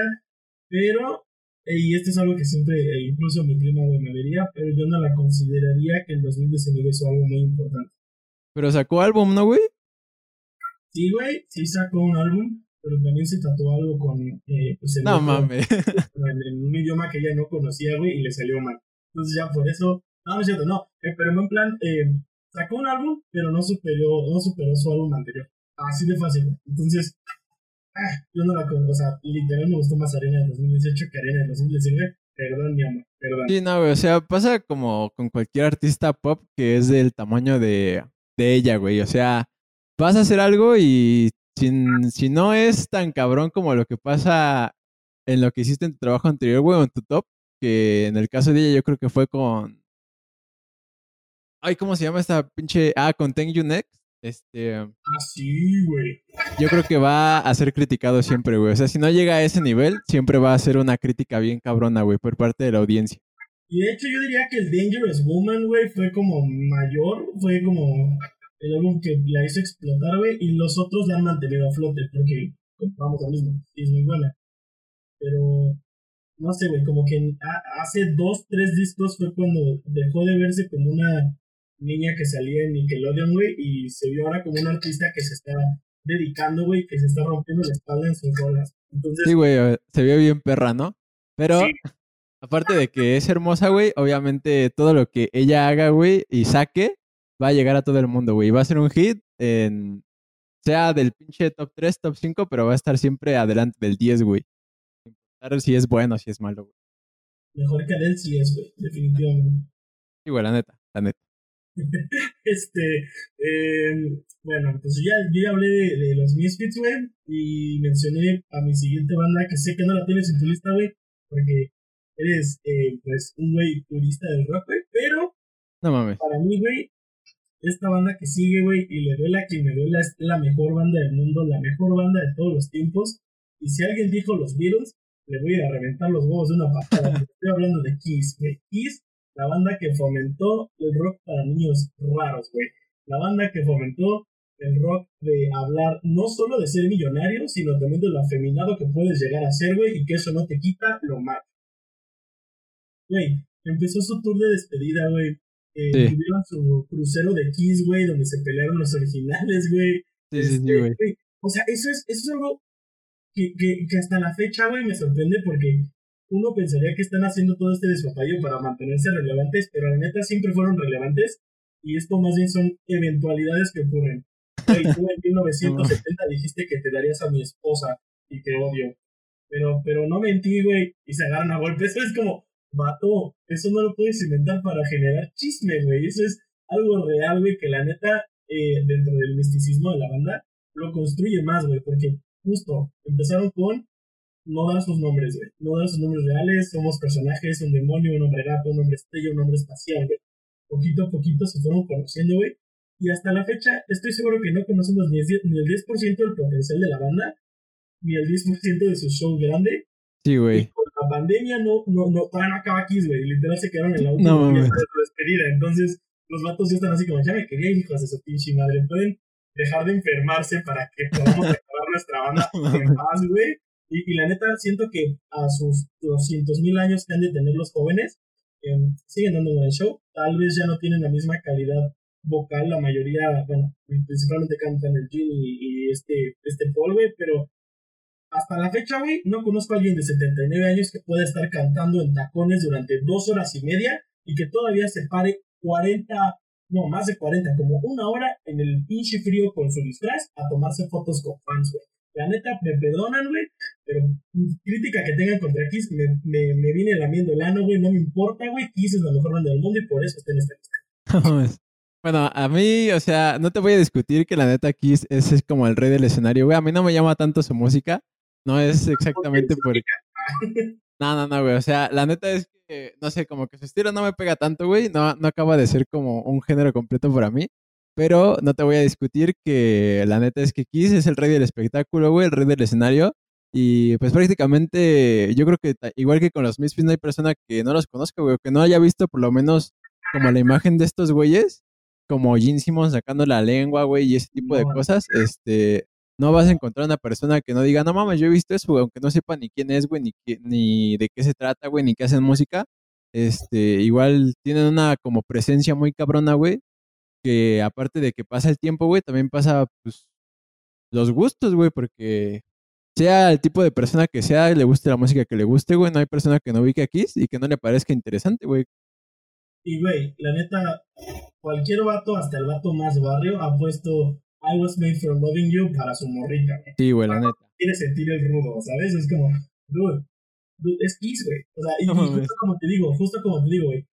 Pero, eh, y esto es algo que siempre, eh, incluso mi prima, güey, me vería, pero yo no la consideraría que el 2019 hizo algo muy importante. Pero sacó álbum, ¿no, güey? Sí, güey, sí sacó un álbum, pero también se tatuó algo con, eh, pues, el No mames. en, un idioma que ella no conocía, güey, y le salió mal. Entonces ya por eso, no, no es cierto, no, eh, pero en plan, eh, sacó un álbum, pero no superó, no superó su álbum anterior. Así de fácil, güey. Entonces, ah, yo no la conozco, o sea, literal me gustó más Arena de 2018 que Arena de 2019. Perdón, mi amor, perdón. Sí, no, güey. O sea, pasa como con cualquier artista pop que es del tamaño de, de ella, güey. O sea, vas a hacer algo y si no es tan cabrón como lo que pasa en lo que hiciste en tu trabajo anterior, güey, o en tu top, que en el caso de ella yo creo que fue con... Ay, ¿cómo se llama esta pinche... Ah, con Thank You Next. Este, Ah, sí, güey. yo creo que va a ser criticado siempre, güey. O sea, si no llega a ese nivel, siempre va a ser una crítica bien cabrona, güey, por parte de la audiencia. Y de hecho yo diría que el Dangerous Woman, güey, fue como mayor, fue como el álbum que la hizo explotar, güey, y los otros la han mantenido a flote, porque vamos al mismo, y es muy buena. Pero, no sé, güey, como que hace dos, tres discos fue cuando dejó de verse como una niña que salía en Nickelodeon, güey, y se vio ahora como una artista que se está dedicando, güey, que se está rompiendo la espalda en sus rolas. Entonces, Sí, güey, se vio bien perra, ¿no? Pero Sí. aparte de que es hermosa, güey, obviamente todo lo que ella haga, güey, y saque, va a llegar a todo el mundo, güey. Va a ser un hit en sea del pinche top 3, top 5, pero va a estar siempre adelante del 10, güey. Sin importar si es bueno o si es malo, güey. mejor que Adele sí es, güey, definitivamente. Sí, güey, la neta, la neta. Este, eh, bueno, pues ya, yo ya hablé de, de los Misfits, güey, y mencioné a mi siguiente banda que sé que no la tienes en tu lista, güey, porque eres, eh, pues, un güey purista del rock, güey, pero No mames. para mí, güey, esta banda que sigue, güey, y le duela que me duela, es la mejor banda del mundo, la mejor banda de todos los tiempos, y si alguien dijo los Beatles, le voy a reventar los huevos de una patada, estoy hablando de Kiss, güey, Kiss la banda que fomentó el rock para niños raros, güey. La banda que fomentó el rock de hablar no solo de ser millonario, sino también de lo afeminado que puedes llegar a ser, güey, y que eso no te quita lo malo. Güey, empezó su tour de despedida, güey. Eh, Sí. Tuvieron su crucero de Kiss, güey, donde se pelearon los originales, güey. Sí, sí, Este, güey. O sea, eso es, eso es algo que, que, que hasta la fecha, güey, me sorprende porque uno pensaría que están haciendo todo este despapayo para mantenerse relevantes, pero la neta siempre fueron relevantes y esto más bien son eventualidades que ocurren. Güey, tú en 1970 dijiste que te darías a mi esposa y te odio. Pero, pero no mentí, güey, y se agarran a golpes. Eso es como, vato, eso no lo puedes inventar para generar chisme, güey. Eso es algo real, güey, que la neta, eh, dentro del misticismo de la banda, lo construye más, güey, porque justo empezaron con no dar sus nombres, güey. No dar sus nombres reales, somos personajes, un demonio, un hombre gato, un hombre estrella, un hombre espacial, güey. Poquito a poquito se fueron conociendo, güey. Y hasta la fecha, estoy seguro que no conocemos ni el 10%, ni el 10 del potencial de la banda, ni el 10% de su show grande. Sí, güey. Con la pandemia no, no, no, todavía no acaba Kiss, güey. Literal se quedaron en la última No, de despedida. Entonces, los vatos ya están así como, ya me quería ir, hijos de su pinche madre. Pueden dejar de enfermarse para que podamos acabar nuestra banda en paz, güey. Y, y la neta, siento que a sus 200 mil años que han de tener los jóvenes, em, siguen dando un buen show. Tal vez ya no tienen la misma calidad vocal, la mayoría, bueno, principalmente cantan el Gin y, y este, este Paul, güey, pero hasta la fecha, güey, no conozco a alguien de 79 años que pueda estar cantando en tacones durante dos horas y media y que todavía se pare 40, no, más de 40, como una hora en el pinche frío con su disfraz a tomarse fotos con fans, güey. La neta, me perdonan, güey, pero crítica que tengan contra Kiss me, me, viene lamiendo el ano, güey, no me importa, güey. Kiss es la mejor banda del mundo y por eso está en esta lista. Bueno, a mí, o sea, no te voy a discutir que la neta Kiss es, es como el rey del escenario, güey. A mí no me llama tanto su música. No es exactamente por... No, no, no, güey. O sea, la neta es que, no sé, como que su estilo no me pega tanto, güey. No, no acaba de ser como un género completo para mí. Pero no te voy a discutir que la neta es que Kiss es el rey del espectáculo, güey, el rey del escenario. Y pues prácticamente, yo creo que igual que con los Misfits, no hay persona que no los conozca, güey, o que no haya visto por lo menos como la imagen de estos güeyes, como Gene Simmons sacando la lengua, güey, y ese tipo de cosas. Este, no vas a encontrar una persona que no diga, no mames, yo he visto eso, aunque no sepa ni quién es, güey, ni, ni de qué se trata, güey, ni qué hacen música. Este, igual tienen una como presencia muy cabrona, güey, que aparte de que pasa el tiempo, güey, también pasa, pues, los gustos, güey, porque sea el tipo de persona que sea, le guste la música que le guste, güey, no hay persona que no ubique a Kiss y que no le parezca interesante, güey. Y, güey, la neta, cualquier vato, hasta el vato más barrio, ha puesto I was made for loving you para su morrita, güey. Sí, güey, la neta. Quiere sentir el rudo, ¿sabes? Es como, dude, dude es Kiss, güey. O sea, y, No y mames. justo como te digo, justo como te digo, güey.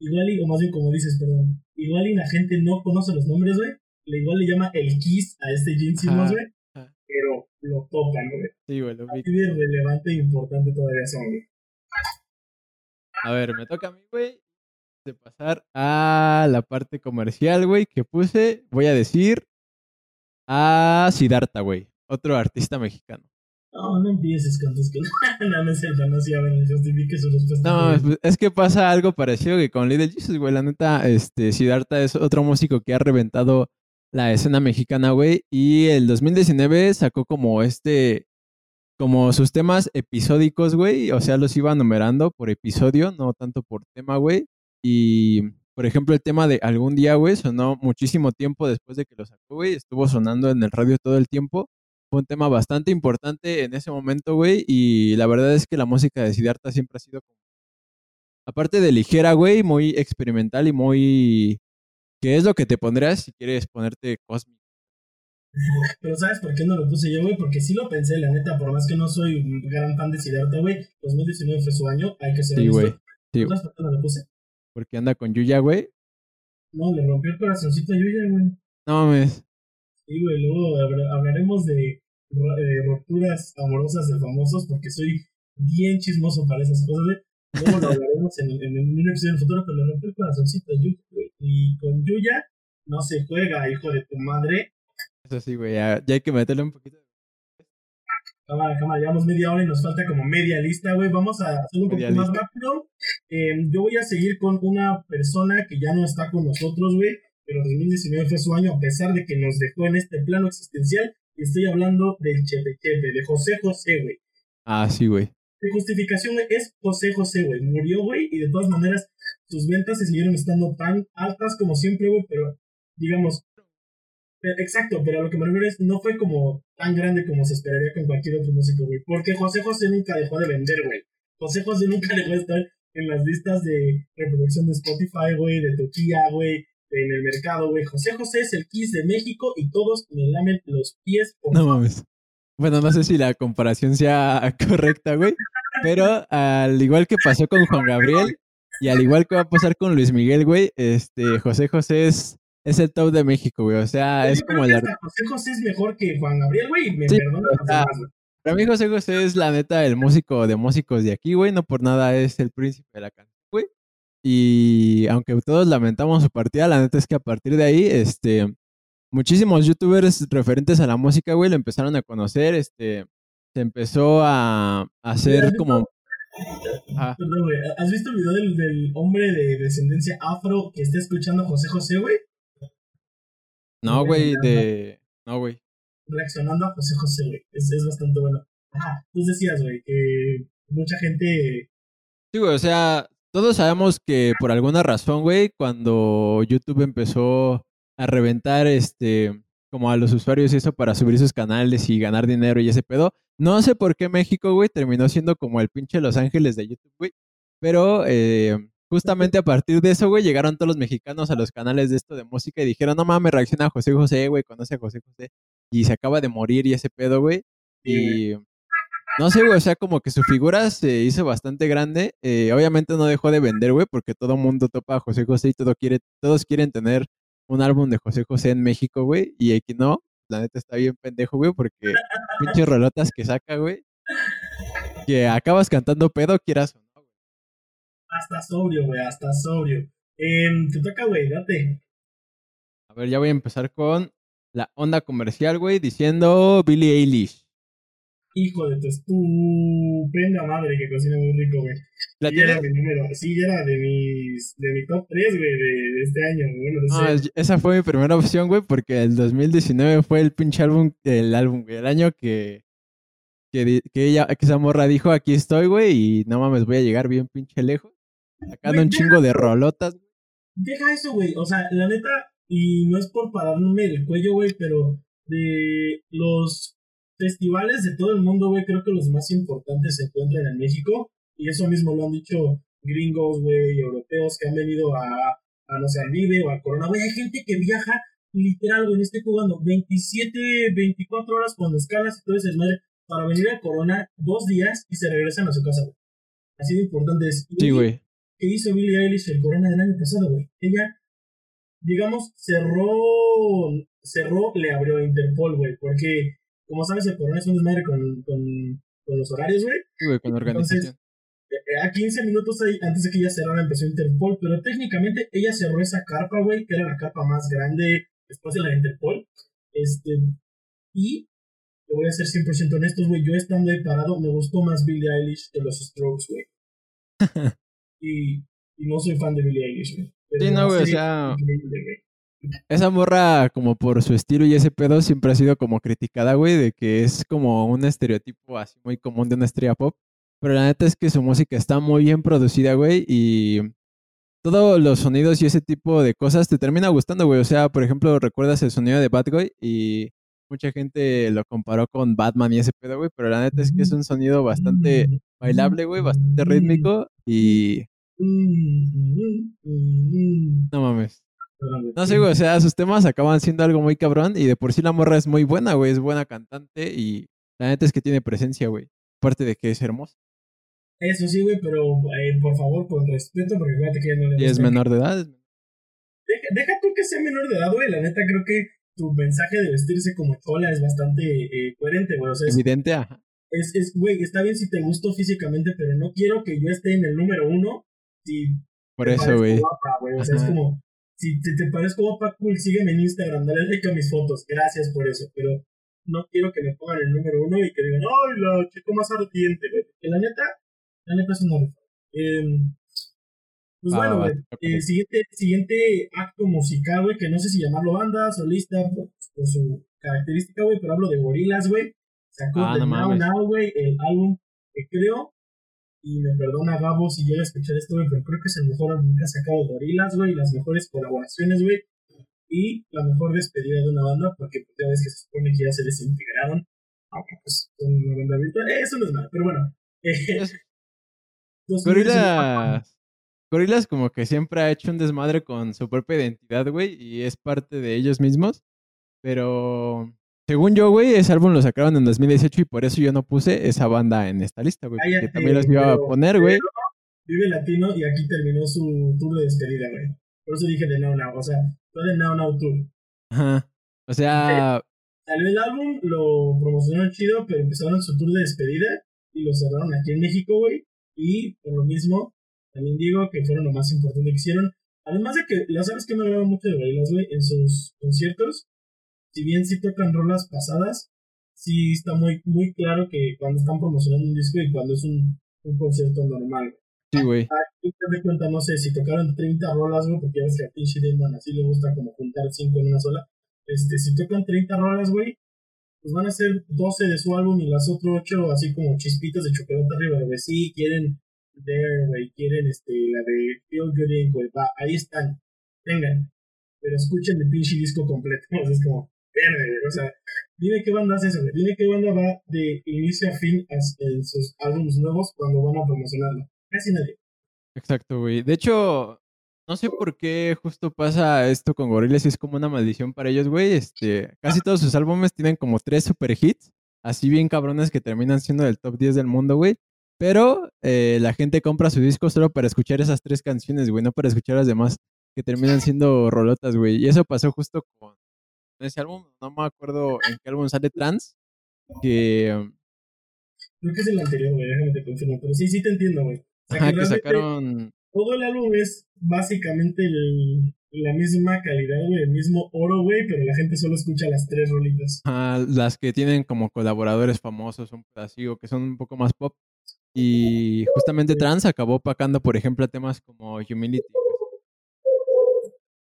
Igual y, o más bien como dices, perdón. Igual y la gente no conoce los nombres, güey. Le igual le llama el Kiss a este Gene Simmons, Ajá, güey. Pero lo tocan, güey. Sí, güey, lo. Así de relevante e importante todavía son, güey. A ver, me toca a mí, güey, de pasar a la parte comercial, güey, que puse, voy a decir, a Siddhartha, güey, otro artista mexicano. No, no empieces con tus cosas. no, no es cierto, no se llaman, justifique su respuesta. No, mames, es que pasa algo parecido que con Little Jesus, güey. La neta, este, Siddhartha es otro músico que ha reventado la escena mexicana, güey. Y el 2019 sacó como este, como sus temas episódicos, güey. O sea, los iba numerando por episodio, no tanto por tema, güey. Y, por ejemplo, el tema de Algún Día, güey, sonó muchísimo tiempo después de que lo sacó, güey. Estuvo sonando en el radio todo el tiempo. Fue un tema bastante importante en ese momento, güey. Y la verdad es que la música de Siddhartha siempre ha sido como aparte de ligera, güey, muy experimental y muy... ¿Qué es lo que te pondrías si quieres ponerte cósmico? Pero ¿sabes por qué no lo puse yo, güey? Porque sí lo pensé, la neta, por más que no soy un gran fan de Siddhartha, güey. 2019 fue su año, hay que ser Sí, güey. Sí, ¿Sabes por qué no lo puse? Porque anda con Yuya, güey. No, le rompió el corazoncito a Yuya, güey. No mames. Sí, güey, luego habla- hablaremos de eh, rupturas amorosas de famosos porque soy bien chismoso para esas cosas, güey. Luego lo hablaremos en, en, en un episodio del futuro, pero le rompió el corazoncito a Yuya, güey. Y con Yuya no se juega, hijo de tu madre. Eso sí, güey, ya, ya hay que meterle un poquito. Cámara, cámara, llevamos media hora y nos falta como media lista, güey. Vamos a hacerlo un poquito más rápido. Eh, yo voy a seguir con una persona que ya no está con nosotros, güey. Pero 2019 fue su año, a pesar de que nos dejó en este plano existencial. Y estoy hablando del Chepe Chepe, de José José, güey. Ah, sí, güey. Mi justificación güey, es José José, güey. Murió, güey, y de todas maneras sus ventas se siguieron estando tan altas como siempre, güey, pero digamos. eh, Exacto, pero a lo que me refiero es, no fue como tan grande como se esperaría con cualquier otro músico, güey. Porque José José nunca dejó de vender, güey. José José nunca dejó de estar en las listas de reproducción de Spotify, güey, de Turquía, güey, en el mercado, güey. José José es el Kiss de México y todos me lamen los pies por No mames. Bueno, no sé si la comparación sea correcta, güey. Pero al igual que pasó con Juan Gabriel y al igual que va a pasar con Luis Miguel, güey, este José José es, es el top de México, güey. O sea, es Yo creo como que el... hasta José José es mejor que Juan Gabriel, güey. Me Sí, o sea, güey. Para mí José José es la neta el músico de músicos de aquí, güey. No por nada es el príncipe de la canción, güey. Y aunque todos lamentamos su partida, la neta es que a partir de ahí, este, muchísimos youtubers referentes a la música, güey, lo empezaron a conocer, este, se empezó a hacer como... Perdón, güey. ¿Has visto el video del, del, hombre de descendencia afro que está escuchando a José José, güey? No, güey, de... No, güey. Reaccionando a José José, güey. Es, es bastante bueno. Ajá, tú decías, güey, que mucha gente... Sí, güey, o sea, todos sabemos que por alguna razón, güey, cuando YouTube empezó a reventar este como a los usuarios y eso para subir sus canales y ganar dinero y ese pedo. No sé por qué México, güey, terminó siendo como el pinche Los Ángeles de YouTube, güey. Pero eh, justamente a partir de eso, güey, llegaron todos los mexicanos a los canales de esto de música y dijeron, no mames, reacciona a José José, güey, conoce a José José. Y se acaba de morir y ese pedo, güey. Y no sé, güey, o sea, como que su figura se hizo bastante grande. Eh, obviamente no dejó de vender, güey, porque todo mundo topa a José José y todo quiere, todos quieren tener un álbum de José José en México, güey, y aquí no, la neta está bien pendejo, güey, porque pinches rolotas que saca, güey, que acabas cantando pedo, quieras. Hasta sobrio, güey, hasta sobrio. Eh, te toca, güey, date. A ver, ya voy a empezar con la onda comercial, güey, diciendo Billie Eilish. Hijo de tu estupenda madre que cocina muy rico, güey. ¿La sí, era mi número. Sí, era de mis. de mi top 3, güey, de, este año. Bueno, no, esa fue mi primera opción, güey, porque el 2019 fue el pinche álbum, el álbum, güey, el año que. Que, que ella, que esa morra dijo, aquí estoy, güey, y no mames, voy a llegar bien pinche lejos. Sacando un chingo de rolotas. Deja eso, güey. O sea, la neta, y no es por pararme el cuello, güey, pero de los festivales de todo el mundo, güey, creo que los más importantes se encuentran en México. Y eso mismo lo han dicho gringos, güey, europeos que han venido a, a no sé, al Vive o a Corona. Güey, hay gente que viaja literal, güey, estoy jugando 27, 24 horas con escalas y todo ese desmadre para venir a Corona dos días y se regresan a su casa, güey. Así de importante es. Sí, güey. ¿Qué hizo Billie Eilish el Corona del año pasado, güey? Ella, digamos, cerró, cerró, le abrió a Interpol, güey, porque como sabes, el corona es un desmadre con, con, con los horarios, güey. Sí, güey, con organización. Eh, eh, a 15 minutos ahí, antes de que ella cerrara, empezó Interpol, pero técnicamente ella cerró esa carpa, güey, que era la carpa más grande después de la Interpol. Este, y te voy a ser 100% honesto, güey, yo estando ahí parado, me gustó más Billie Eilish que los Strokes, güey. y, y no soy fan de Billie Eilish, güey. Sí, no, güey, o sea... Esa morra, como por su estilo y ese pedo, siempre ha sido como criticada, güey, de que es como un estereotipo así muy común de una estrella pop. Pero la neta es que su música está muy bien producida, güey, y todos los sonidos y ese tipo de cosas te termina gustando, güey. O sea, por ejemplo, recuerdas el sonido de Bad Guy y mucha gente lo comparó con Batman y ese pedo, güey, pero la neta es que es un sonido bastante bailable, güey, bastante rítmico y... No mames. No sé, güey, o sea, sus temas acaban siendo algo muy cabrón y de por sí la morra es muy buena, güey, es buena cantante y la neta es que tiene presencia, güey. Aparte de que es hermosa. Eso sí, güey, pero eh, por favor, con respeto, porque fíjate que ya no le ¿Y es menor de edad? Deja, tú que sea menor de edad, güey, la neta creo que tu mensaje de vestirse como chola es bastante eh, coherente, güey. O sea, es, Evidente, ajá. Es, es, güey, está bien si te gustó físicamente, pero no quiero que yo esté en el número uno si... Por eso, güey. O sea, es como, si te, parezco guapa, cool, sígueme en Instagram, dale like a mis fotos, gracias por eso, pero no quiero que me pongan el número uno y que digan, ay, la chico más ardiente, güey. Que la neta, la neta es una eh, pues bueno, güey, siguiente, siguiente acto musical, güey, que no sé si llamarlo banda, solista, por, su característica, güey, pero hablo de gorilas, güey. Sacó ah, de Now Now, güey, el álbum que creo y me perdona Gabo si llega a escuchar esto, güey, pero creo que es el mejor álbum que ha sacado Gorilas, güey, las mejores colaboraciones, güey, y la mejor despedida de una banda, porque pues, ya ves que se supone que ya se desintegraron, aunque pues son una banda virtual, eso no es nada, pero bueno. Eh, Gorilas, Gorilas como que siempre ha hecho un desmadre con su propia identidad, güey, y es parte de ellos mismos, pero según yo, güey, ese álbum lo sacaron en 2018 y por eso yo no puse esa banda en esta lista, güey. Que también los iba a poner, güey. Vive Latino y aquí terminó su tour de despedida, güey. Por eso dije de Now Now, o sea, fue de Now Now Tour. Ajá. O sea. Salió el álbum, lo promocionaron chido, pero empezaron su tour de despedida y lo cerraron aquí en México, güey. Y por lo mismo, también digo que fueron lo más importante que hicieron. Además de que, ya sabes que me agrada mucho de bailas, güey, en sus conciertos si bien sí tocan rolas pasadas, sí está muy, muy claro que cuando están promocionando un disco y cuando es un, un concierto normal. Sí, güey. Ah, te das cuenta, no sé, si tocaron 30 rolas, güey, porque ya ves que a pinche Damon así le gusta como juntar 5 en una sola. Este, si tocan 30 rolas, güey, pues van a ser 12 de su álbum y las otras 8 así como chispitas de chocolate arriba, güey. Sí, quieren There, güey, quieren este, la de Feel Good Inc., güey, va, ahí están, vengan, pero escuchen el pinche disco completo, o sea, es como, verde, o sea, dime qué banda hace eso, güey, dime qué banda va de inicio a fin en sus álbumes nuevos cuando van a promocionarlo, casi nadie. Exacto, güey, de hecho, no sé por qué justo pasa esto con Gorillaz y es como una maldición para ellos, güey. Este, casi todos sus álbumes tienen como tres super hits, así bien cabrones que terminan siendo del top 10 del mundo, güey. Pero eh, la gente compra su disco solo para escuchar esas tres canciones, güey, no para escuchar las demás que terminan siendo rolotas, güey. Y eso pasó justo con ese álbum, no me acuerdo en qué álbum sale Trans, que... Creo que es el anterior, güey, déjame te confirmo, pero sí, sí te entiendo, güey. Ajá, que sacaron... Todo el álbum es básicamente la misma calidad, güey, el mismo oro, güey, pero la gente solo escucha las tres rolitas. Ah, las que tienen como colaboradores famosos, un pedacito, que son un poco más pop. Y justamente Trans acabó pacando, por ejemplo, temas como Humility,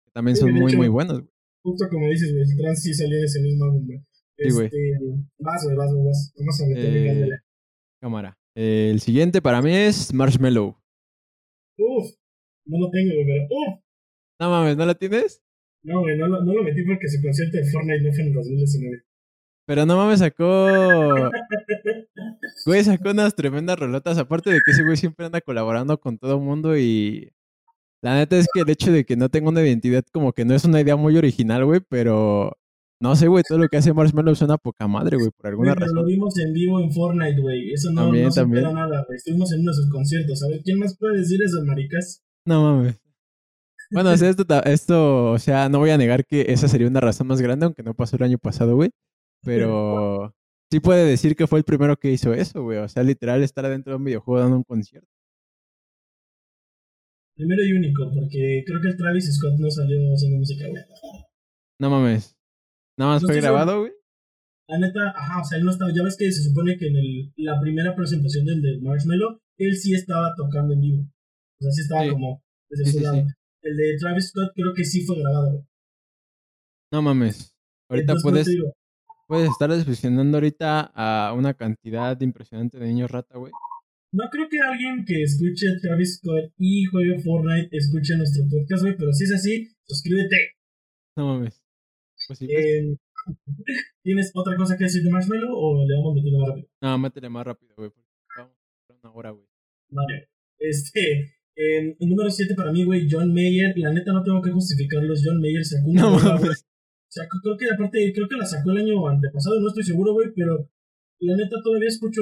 que también son muy, muy buenos. Justo como dices, güey, Trans sí salió de ese mismo álbum, güey. Este, vas, güey, vas, vas. Vamos a meterle eh, Cámara. el siguiente para mí es Marshmallow. Uf, no lo tengo, güey, pero uf. No mames, ¿no lo tienes? No, güey, no, no, lo metí porque su concierto de Fortnite no fue en el 2019. Pero no mames, sacó. Güey, sacó unas tremendas rolotas. Aparte de que ese güey siempre anda colaborando con todo el mundo y. La neta es que el hecho de que no tenga una identidad, como que no es una idea muy original, güey, pero. No sé, güey, todo lo que hace Marshmallow suena poca madre, güey, por alguna razón. Pero lo vimos en vivo en Fortnite, güey. Eso no, también, no también. nada, güey. Estuvimos en uno de sus conciertos. A ver, ¿quién más puede decir eso, maricas? No mames. Bueno, o sea, esto, esto, o sea, no voy a negar que esa sería una razón más grande, aunque no pasó el año pasado, güey. Pero sí puede decir que fue el primero que hizo eso, güey. O sea, literal estar adentro de un videojuego dando un concierto. Primero y único, porque creo que el Travis Scott no salió haciendo música, güey. No mames. ¿Nada más fue grabado, güey? La neta, ajá, o sea, él no estaba. Ya ves que se supone que en el, la primera presentación del de Marshmallow, él sí estaba tocando en vivo. O sea, sí estaba como desde su lado. El de Travis Scott creo que sí fue grabado, güey. No mames. Ahorita puedes puedes estar desvisionando ahorita a una cantidad impresionante de niños rata, güey. No creo que alguien que escuche Travis Scott y juegue Fortnite escuche nuestro podcast, güey, pero si es así, suscríbete. No mames. Pues sí, pues. Eh, ¿Tienes otra cosa que decir de Marshmallow o le vamos meter más rápido? No, métele más rápido, güey, porque vamos a una hora, güey. Vale. Este, el número 7 para mí, güey, John Mayer. La neta no tengo que justificarlos. John Mayer sacó una. No mames. O sea, creo que aparte, creo que la sacó el año antepasado, no estoy seguro, güey, pero la neta todavía escucho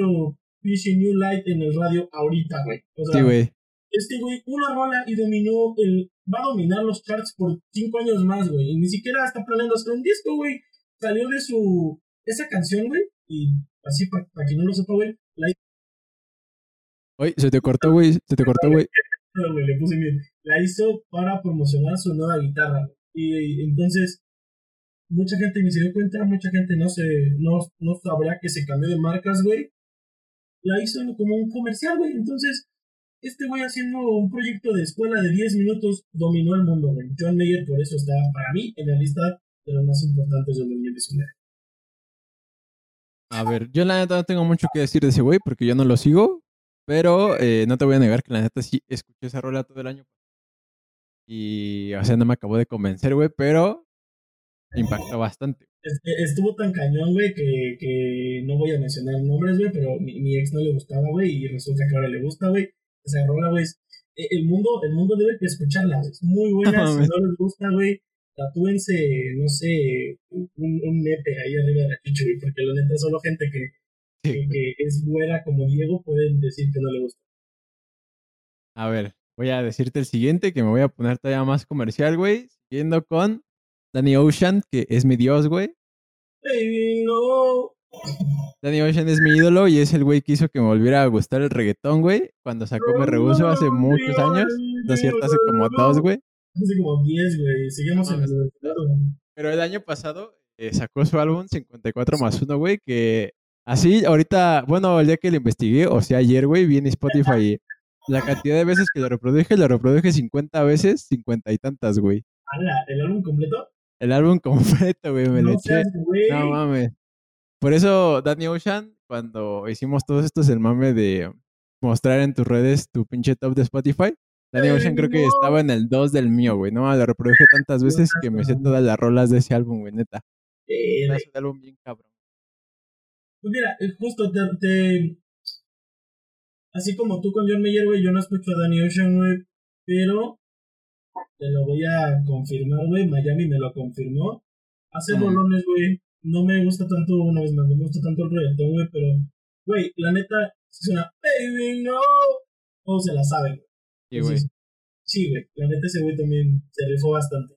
PC New Light en el radio ahorita, güey. O sea, sí, güey. Este güey, una rola y dominó el. Va a dominar los charts por cinco años más, güey. Y ni siquiera está planeando hacer un disco, güey. Salió de su. Esa canción, güey. Y así, para pa quien no lo sepa, güey. La... Oye, se te cortó, güey. Se te cortó, güey. No, güey, le puse bien. La hizo para promocionar su nueva guitarra. Y, y entonces mucha gente ni se dio cuenta, mucha gente no se, no, no sabrá que se cambió de marcas, güey. La hizo como un comercial, güey. Entonces, este güey haciendo un proyecto de escuela de 10 minutos dominó el mundo, güey. John Mayer por eso está, para mí, en la lista de los más importantes de 2019. A ver, yo la neta no tengo mucho que decir de ese güey porque yo no lo sigo, pero eh, no te voy a negar que la neta sí escuché esa rola todo el año. Y, o sea, no me acabó de convencer, güey, pero impactó bastante. Estuvo tan cañón, güey, que, que no voy a mencionar nombres, güey, pero mi, mi, ex no le gustaba, güey, y resulta que ahora le gusta, güey. Esa rola, güey, e, el mundo, el mundo debe escucharla, es muy buena, si no les gusta, güey, tatúense, no sé, un, un nepe ahí arriba de la chicha, güey, porque la neta solo gente que, que, es buena como Diego pueden decir que no le gusta. A ver, voy a decirte el siguiente, que me voy a poner todavía más comercial, güey, siguiendo con Danny Ocean, que es mi dios, güey. no. Danny Ocean es mi ídolo y es el güey que hizo que me volviera a gustar el reggaetón, güey. Cuando sacó Me Rehuso hace muchos años. No es cierto, hace como dos, güey. Hace como diez, güey. Seguimos en el... Pero el año pasado eh, sacó su álbum 54 más 1, güey, que así ahorita, bueno, el día que lo investigué, o sea, ayer, güey, vi en Spotify la cantidad de veces que lo reproduje, lo reproduje 50 veces, 50 y tantas, güey. ¿el álbum completo? El álbum completo, güey, me lo No eché. seas güey. No mames. Por eso, Danny Ocean, cuando hicimos todos estos el mame de mostrar en tus redes tu pinche top de Spotify, Danny Ocean creo que estaba en el 2 del mío, güey. No, lo reproduje tantas veces que me sé todas las rolas de ese álbum, güey, neta. Eh, Es un álbum bien cabrón. Pues mira, eh, justo te, te- Así como tú con John Mayer, güey, yo no escucho a Danny Ocean, güey, pero te lo voy a confirmar, güey. Miami me lo confirmó. Hace Mm. bolones, güey. No me gusta tanto, una vez más, no me gusta tanto el reggaetón, güey, pero, güey, la neta, suena, baby, no. O se la sabe, güey. Sí, güey. Sí, güey, la neta ese güey también se rifó bastante.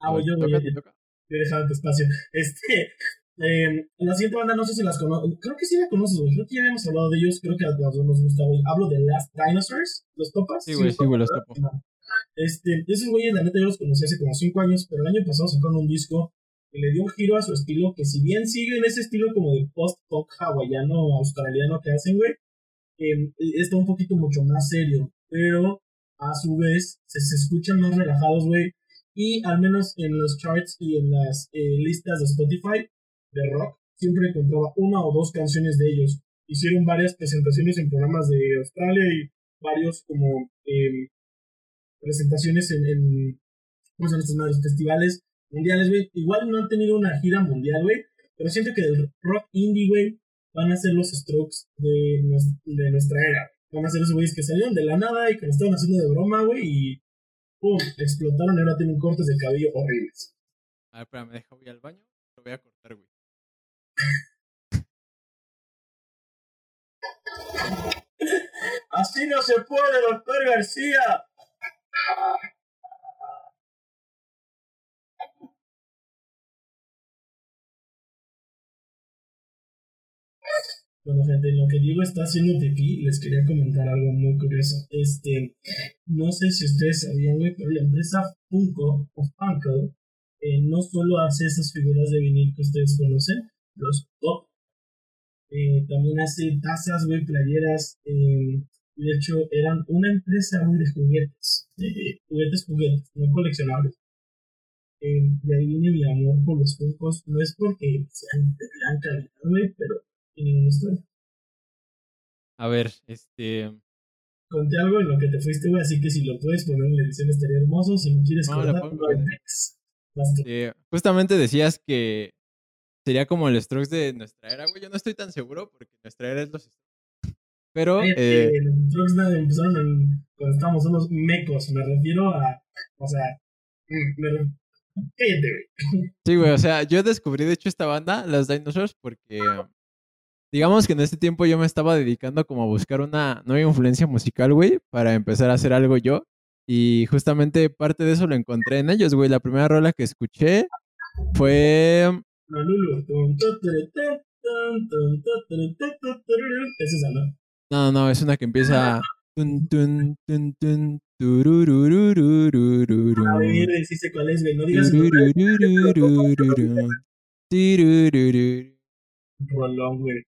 Ah, güey, yo, ¿Te güey, voy a dejar tu espacio. Este, eh, la siguiente banda no sé si las conoces. Creo que sí la conoces, güey. Creo que ya habíamos hablado de ellos. Creo que a los dos nos gusta, güey. Hablo de Last Dinosaurs. ¿Los topas? Sí, güey, sí, güey, los ¿verdad? topo. Este, esos güeyes, la neta, yo los conocí hace como 5 años, pero el año pasado sacaron un disco que le dio un giro a su estilo, que si bien sigue en ese estilo como de post-pop hawaiano, australiano que hacen, güey, eh, está un poquito mucho más serio, pero a su vez se, se escuchan más relajados, güey, y al menos en los charts y en las eh, listas de Spotify de rock, siempre encontraba una o dos canciones de ellos. Hicieron varias presentaciones en programas de Australia y varios como eh, presentaciones en, en ¿cómo se llaman estas madres? festivales mundiales, güey. Igual no han tenido una gira mundial, güey, pero siento que el rock indie, güey, van a ser los strokes de, de nuestra era. Van a ser esos güeyes que salieron de la nada y que lo estaban haciendo de broma, güey, y ¡pum! explotaron y ahora tienen cortes de cabello horribles. A ver, espérame, deja, voy al baño. Lo voy a cortar, güey. Así no se puede, doctor García. Bueno, gente, en lo que Diego está haciendo pipí, les quería comentar algo muy curioso. Este, no sé si ustedes sabían, pero la empresa Funko o Funko eh, no solo hace esas figuras de vinil que ustedes conocen, los top, eh, también hace tazas, güey, playeras, eh, de hecho eran una empresa, de juguetes, eh, juguetes, juguetes, no coleccionables. Eh, de ahí viene mi amor por los Funkos, no es porque sean de gran calidad, güey, pero tienen una historia. A ver, este. Conté algo en lo que te fuiste, güey, así que si lo puedes poner en la edición estaría hermoso, si no quieres No, lo cortar, eh, justamente decías que sería como el Strokes de nuestra era, güey. Yo no estoy tan seguro porque nuestra era es los Strokes. Pero, Cállate, eh, los empezaron en- cuando estábamos unos mecos, me refiero a, o sea, mm, me re- cállate, güey. sí, güey, o sea, yo descubrí de hecho esta banda, Los Dinosaurs, porque digamos que en este tiempo yo me estaba dedicando como a buscar una nueva influencia musical, güey, para empezar a hacer algo yo. Y justamente parte de eso lo encontré en ellos, güey. La primera rola que escuché fue No, Lulu. Es esa, ¿no? No, no, es una que empieza. Tun, tun, tun, tun, turururururururu, A ver, sí sé cuál es, güey. No digas. Rolón, güey.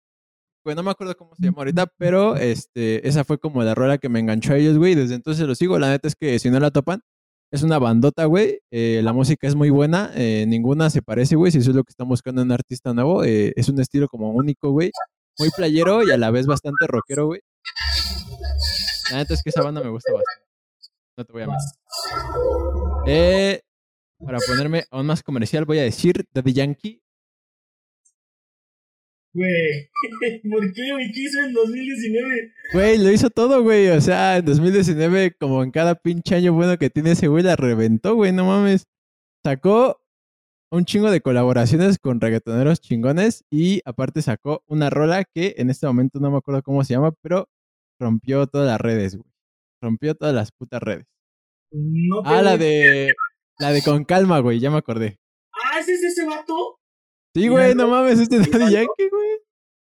Güey, no me acuerdo cómo se llama ahorita, pero este, esa fue como la rola que me enganchó a ellos, güey. Desde entonces los sigo. La neta es que si no la topan, es una bandota, güey. eh, la música es muy buena. eh, ninguna se parece, güey. Si eso es lo que están buscando en un artista nuevo, eh, es un estilo como único, güey. Muy playero y a la vez bastante rockero, güey. La neta es que esa banda me gusta bastante. No te voy a mentir. Eh, para ponerme aún más comercial, voy a decir Daddy Yankee. Güey, ¿por qué? ¿Qué hizo en 2019? Güey, lo hizo todo, güey. O sea, en 2019, como en cada pinche año bueno que tiene ese güey, la reventó, güey. No mames. Sacó un chingo de colaboraciones con reggaetoneros chingones y aparte sacó una rola que en este momento no me acuerdo cómo se llama, pero rompió todas las redes, güey. Rompió todas las putas redes. No Ah, la de. La de Con Calma, güey, ya me acordé. Ah, ¿ese es ese vato? Sí, güey, no- mames, este es Daddy. Yankee, güey.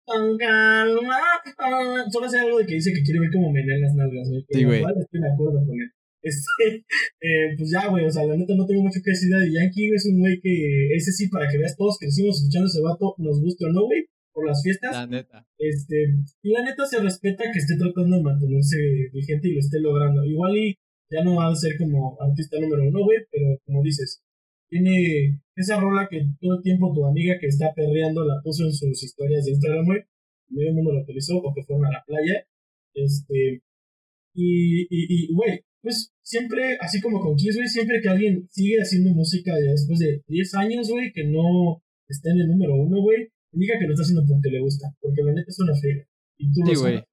Con calma. ah, Solo hace algo de que dice que quiere ver cómo menean las nalgas, güey. Sí, güey. Estoy de acuerdo con él. Este, eh, pues ya, güey, o sea, la neta no tengo mucho que decir de Yankee, güey, es un güey que, ese sí, para que veas, todos crecimos escuchando ese vato, nos guste o no, güey, por las fiestas. La neta. Este, y la neta se respeta que esté tratando de mantenerse vigente y lo esté logrando. Igual y ya no va a ser como artista número uno, güey, pero como dices, tiene esa rola que todo el tiempo tu amiga que está perreando la puso en sus historias de Instagram, güey. Medio mundo lo utilizó o que fueron a la playa. Este, y, y, y, güey, pues siempre, así como con Kiss, güey, siempre que alguien sigue haciendo música después de 10 años, güey, que no está en el número uno, güey, indica que lo está haciendo porque le gusta, porque la neta es una fe. Y tú Sí, güey.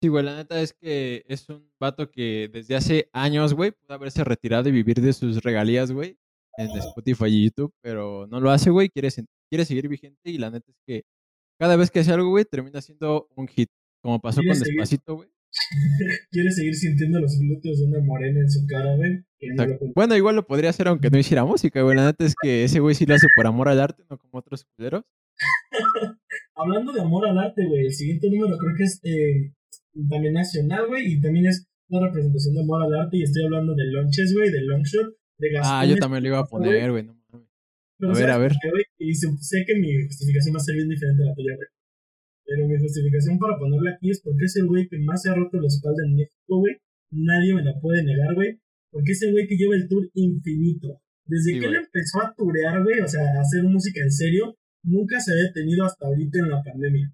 Sí, güey, la neta es que es un vato que desde hace años, güey, pudo haberse retirado y vivir de sus regalías, güey, en Spotify y YouTube, pero no lo hace, güey, quiere, quiere seguir vigente y la neta es que cada vez que hace algo, güey, termina siendo un hit, como pasó con seguir. Despacito, güey. Quiere seguir sintiendo los glúteos de una morena en su cara, güey. No lo Bueno, igual lo podría hacer aunque no hiciera música, güey, la neta es que ese güey sí lo hace por amor al arte, no como otros culeros. Hablando de amor al arte, güey, el siguiente número creo que es eh, también nacional, güey, y también es una representación de amor al arte, y estoy hablando de Lonches, güey, de Longshot, de Gastón. Ah, yo también lo iba a poner, güey, no a ver, ¿sabes a ver. qué? Y sé que mi justificación va a ser bien diferente a la tuya, güey. Pero mi justificación para ponerla aquí es porque es el güey que más se ha roto la espalda en México, güey. Nadie me la puede negar, güey. Porque es el güey que lleva el tour infinito. Desde Sí, que él empezó a turear, güey, o sea, a hacer música en serio, nunca se había tenido hasta ahorita en la pandemia.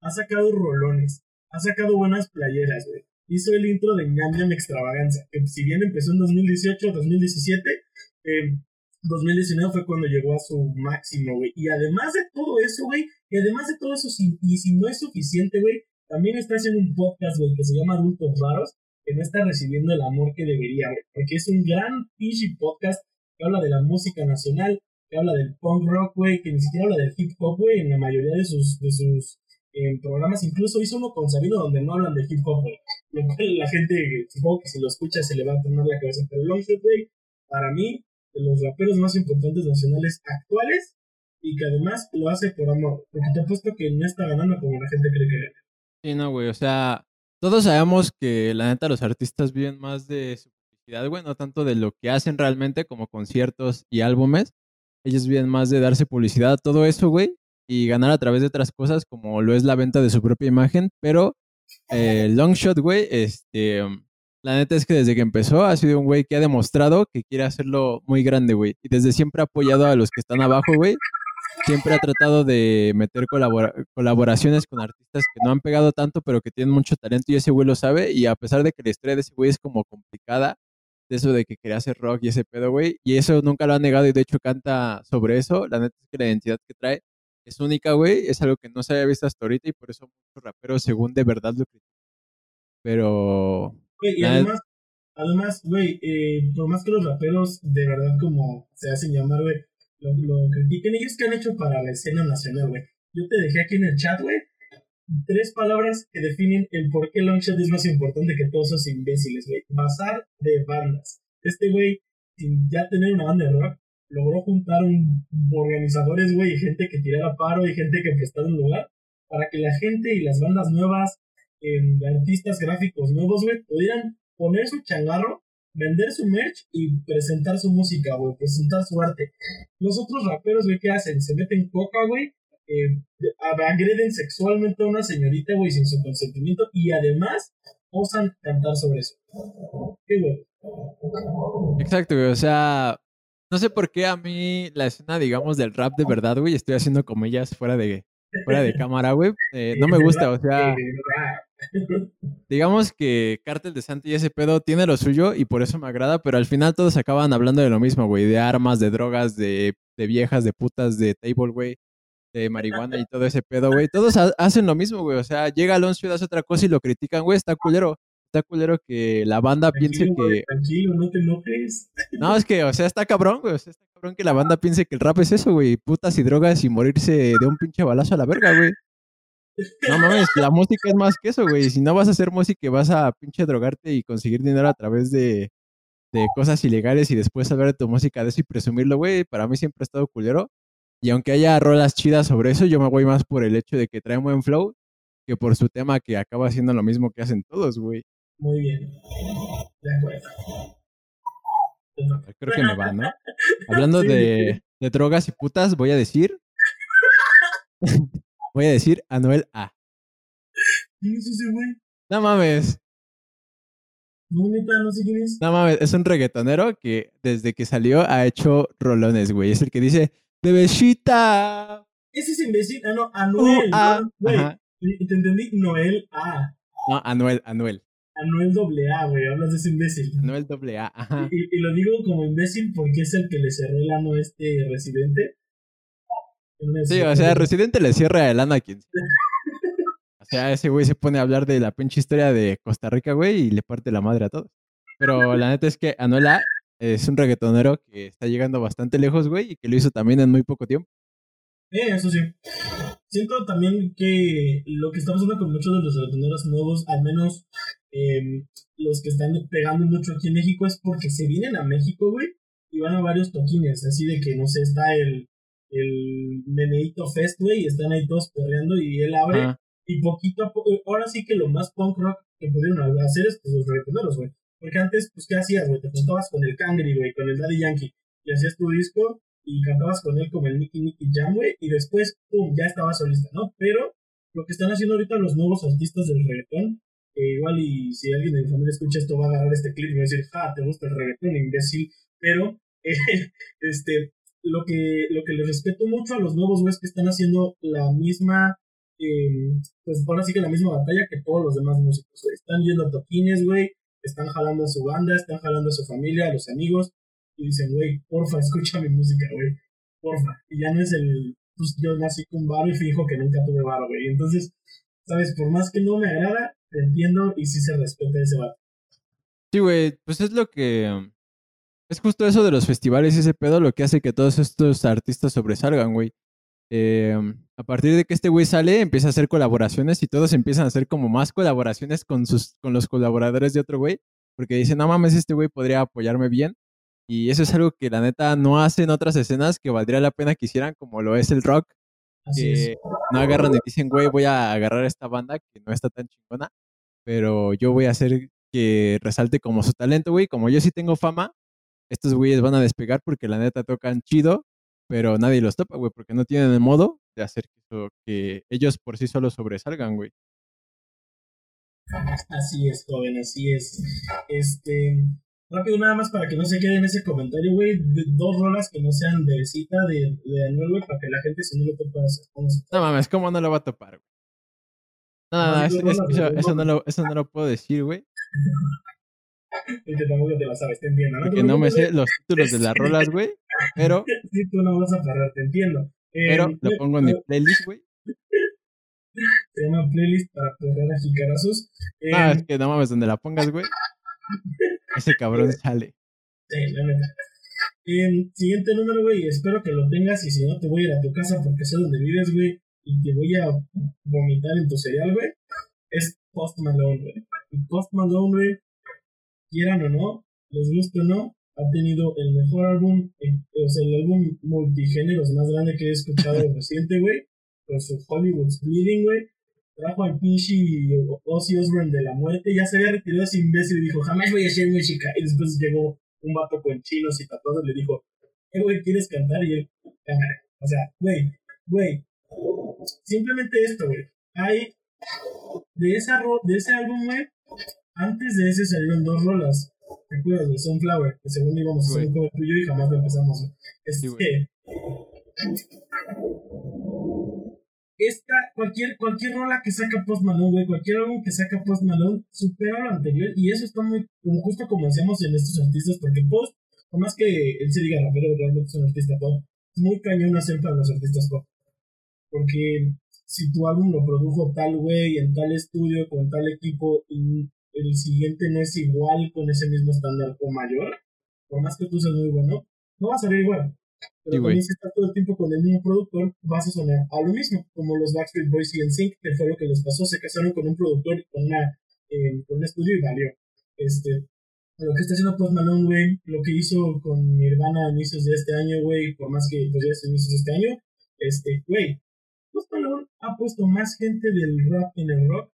Ha sacado rolones, ha sacado buenas playeras, güey. Hizo el intro de Ñam Extravaganza, que si bien empezó en 2018 2017, eh, 2019 fue cuando llegó a su máximo, güey. Y además de todo eso, güey, y además de todo eso, si- y si no es suficiente, güey, también está haciendo un podcast, güey, que se llama Adultos Raros, que no está recibiendo el amor que debería, güey. Porque es un gran pinche podcast que habla de la música nacional, que habla del punk rock, güey, que ni siquiera habla del hip hop, güey, en la mayoría de sus, de sus eh, programas. Incluso hizo uno con Sabino donde no hablan de hip hop, güey. Lo cual la gente, supongo que si lo escucha se le va a tornar la cabeza. Pero Longshot, güey, para mí, de los raperos más importantes nacionales actuales y que además lo hace por amor. Porque te apuesto que no está ganando como la gente cree que gana. Sí, no, güey, o sea, todos sabemos que la neta los artistas viven más de su publicidad, güey, no tanto de lo que hacen realmente como conciertos y álbumes. Ellos viven más de darse publicidad a todo eso, güey, y ganar a través de otras cosas como lo es la venta de su propia imagen, pero eh, Longshot, güey, este, la neta es que desde que empezó ha sido un güey que ha demostrado que quiere hacerlo muy grande, güey, y desde siempre ha apoyado a los que están abajo, güey, siempre ha tratado de meter colabora- colaboraciones con artistas que no han pegado tanto, pero que tienen mucho talento y ese güey lo sabe. Y a pesar de que la historia de ese güey es como complicada, de eso de que quería hacer rock y ese pedo, güey, y eso nunca lo ha negado y de hecho canta sobre eso. La neta es que la identidad que trae es única, güey, es algo que no se había visto hasta ahorita y por eso muchos raperos, según de verdad, lo critican. Pero, Güey, y además, además, güey, eh, por más que los raperos de verdad como se hacen llamar, güey, lo, lo critiquen, ellos que han hecho para la escena nacional, güey. Yo te dejé aquí en el chat, güey, tres palabras que definen el por qué Longshot es más importante que todos esos imbéciles, güey. Bazar de bandas. Este güey, sin ya tener una banda de rock, logró juntar un, organizadores, güey, y gente que tirara paro y gente que prestara un lugar para que la gente y las bandas nuevas, de artistas gráficos nuevos, güey, pudieran poner su changarro, vender su merch y presentar su música, güey, presentar su arte. Los otros raperos, güey, ¿qué hacen? Se meten coca, güey, eh, agreden sexualmente a una señorita, güey, sin su consentimiento y además osan cantar sobre eso. Qué güey. exacto, güey, o sea, no sé por qué a mí la escena, digamos, del rap de verdad, güey, estoy haciendo comillas fuera de, fuera de cámara, güey, eh, no me gusta, o sea... digamos que Cártel de Santa y ese pedo tiene lo suyo y por eso me agrada, pero al final todos acaban hablando de lo mismo, güey, de armas, de drogas, de, de viejas, de putas, de table, güey, de marihuana y todo ese pedo, güey. Todos ha- hacen lo mismo, güey, o sea, llega Alonso y hace otra cosa y lo critican, güey, está culero. Está culero que la banda piense güey, que... tranquilo, no te enojes. No, es que, o sea, está cabrón, güey, o sea, está cabrón que la banda piense que el rap es eso, güey, putas y drogas y morirse de un pinche balazo a la verga, güey. No mames, la música es más que eso, güey. Si no vas a hacer música vas a pinche drogarte y conseguir dinero a través de, de cosas ilegales y después hablar de tu música de eso y presumirlo, güey, para mí siempre ha estado culero. Y aunque haya rolas chidas sobre eso, yo me voy más por el hecho de que trae un buen flow que por su tema que acaba haciendo lo mismo que hacen todos, güey. Muy bien. De acuerdo. Creo que me va, ¿no? Hablando de, de drogas y putas, voy a decir. voy a decir Anuel A. ¿Quién es ese güey? No mames. No, neta, no sé quién es. No mames, es un reggaetonero que desde que salió ha hecho rolones, güey. Es el que dice, bebecita. Ese es imbécil. Ah, no, Anuel. Uh, ah, ¿no? Güey, ajá. te entendí. Noel A. No, Anuel, Anuel. Anuel doble A, güey. Hablas de ese imbécil. Anuel doble A, ajá. Y, y lo digo como imbécil porque es el que le cerró el ano a este residente. Sí, o sea, Residente le cierra el ano a quien sea. O sea, ese güey se pone a hablar de la pinche historia de Costa Rica, güey, y le parte la madre a todos. Pero la neta es que Anuel A es un reggaetonero que está llegando bastante lejos, güey, y que lo hizo también en muy poco tiempo. Eh, eso sí. Siento también que lo que está pasando con muchos de los reggaetoneros nuevos, al menos eh, los que están pegando mucho aquí en México, es porque se vienen a México, güey, y van a varios toquines, así de que, no sé, está el, el Meneito Fest, güey, y están ahí todos perreando y él abre, y poquito a poco, ahora sí que lo más punk rock que pudieron hacer es pues, los reggaetoneros, güey. Porque antes, pues, ¿qué hacías, güey? Te juntabas con el Cangri, güey, con el Daddy Yankee, y hacías tu disco, y cantabas con él como el Nicky Nicky Jam, güey, y después, pum, ya estaba solista, ¿no? Pero lo que están haciendo ahorita los nuevos artistas del reggaetón, que igual y si alguien de mi familia escucha esto va a agarrar este clip y va a decir, ja, te gusta el reggaetón, imbécil, pero, eh, este, lo que, lo que les respeto mucho a los nuevos güeyes que están haciendo la misma, eh, pues ahora sí que la misma batalla que todos los demás músicos. Están yendo a toquines, güey, están jalando a su banda, están jalando a su familia, a los amigos, y dicen, güey, porfa, escucha mi música, güey, porfa. Y ya no es el, pues yo nací con varo y fijo que nunca tuve varo, güey. Entonces, sabes, por más que no me agrada, te entiendo y sí se respeta ese vato. Sí, güey, pues es lo que... Es justo eso de los festivales y ese pedo lo que hace que todos estos artistas sobresalgan, güey. Eh, a partir de que este güey sale, empieza a hacer colaboraciones y todos empiezan a hacer como más colaboraciones con, sus, con los colaboradores de otro güey. Porque dicen, no mames, este güey podría apoyarme bien. Y eso es algo que la neta no hacen otras escenas que valdría la pena que hicieran, como lo es el rock. Así es. que no agarran y dicen, güey, voy a agarrar esta banda que no está tan chingona, pero yo voy a hacer que resalte como su talento, güey. Como yo sí tengo fama, estos güeyes van a despegar porque la neta tocan chido, pero nadie los topa, güey, porque no tienen el modo de hacer que, ellos por sí solos sobresalgan, güey. Así es, joven, así es. Este, rápido nada más para que no se quede en ese comentario, güey, dos rolas que no sean de cita de, de Anuel, güey, para que la gente si no lo topa se No mames, ¿cómo no lo va a topar, güey? No, no, eso, no- eso no lo, eso no lo puedo decir, güey, porque tampoco te la sabes, te entiendo, ¿no? no me sé los títulos de las rolas, güey, pero, Sí, tú no vas a parar, te entiendo. Eh, pero lo pongo en mi playlist, güey. Se llama playlist para perder a jicarazos. Eh, No, es que no mames, donde la pongas, güey, ese cabrón sale. Sí, la neta. Em, siguiente número, güey. Espero que lo tengas. Y si no, te voy a ir a tu casa porque sé dónde vives, güey. Y te voy a vomitar en tu cereal, güey. Es Post Malone, güey. Y Post Malone, güey, quieran o no, les guste o no, ha tenido el mejor álbum, o sea, el álbum multigéneros más grande que he escuchado reciente, güey. Con su Hollywood's Bleeding, güey. Trajo al pinche Ozzy Osbourne de la muerte. Ya se había retirado ese imbécil y dijo, jamás voy a ser música. Y después llegó un vato con chinos y tatuados y le dijo, eh, güey, ¿quieres cantar? Y él, cámara. O sea, güey, güey. Simplemente esto, güey. Hay, de, esa ro- de ese álbum, güey, antes de ese salieron dos rolas. ¿Te acuerdas, güey? Sunflower, que según íbamos a hacer un cover tuyo y jamás lo empezamos, güey. Este, güey. esta, cualquier, cualquier rola que saca Post Malone, güey, cualquier álbum que saca Post Malone supera lo anterior y eso está muy, justo como decíamos en estos artistas, porque Post, por más que él se diga rapero, realmente es un artista pop, es muy cañón hacer para los artistas pop. Porque si tu álbum lo produjo tal güey, en tal estudio, con tal equipo, y el siguiente no es igual con ese mismo estándar o mayor, por más que tú seas muy bueno, no va a salir igual. Pero Sí, también si estás todo el tiempo con el mismo productor, vas a sonar a lo mismo, como los Backstreet Boys y NSYNC, que fue lo que les pasó, se casaron con un productor y con, una, eh, con un estudio y valió. Este, lo que está haciendo Post Malone, güey, lo que hizo con Nirvana a inicios de este año, güey, por más que pues ya es inicios de este año, este, güey, Post Malone ha puesto más gente del rap en el rock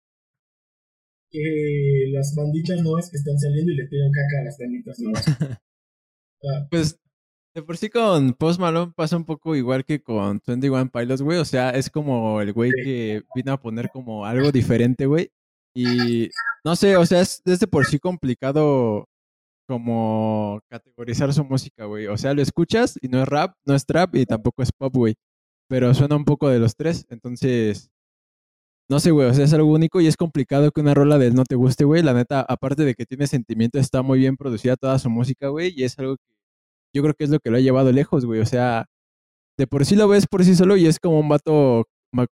que las banditas nuevas que están saliendo y le tiran caca a las banditas nuevas. Ah, Pues de por sí con Post Malone pasa un poco igual que con 21 Pilots, güey. O sea, es como el güey Sí. que vino a poner como algo diferente, güey. Y no sé, o sea, es desde por sí complicado como categorizar su música, güey. O sea, lo escuchas y no es rap, no es trap y tampoco es pop, güey. Pero suena un poco de los tres. Entonces, no sé, güey. O sea, es algo único y es complicado que una rola de él no te guste, güey. La neta, aparte de que tiene sentimiento, está muy bien producida toda su música, güey. Y es algo que yo creo que es lo que lo ha llevado lejos, güey. O sea, de por sí lo ves por sí solo y es como un vato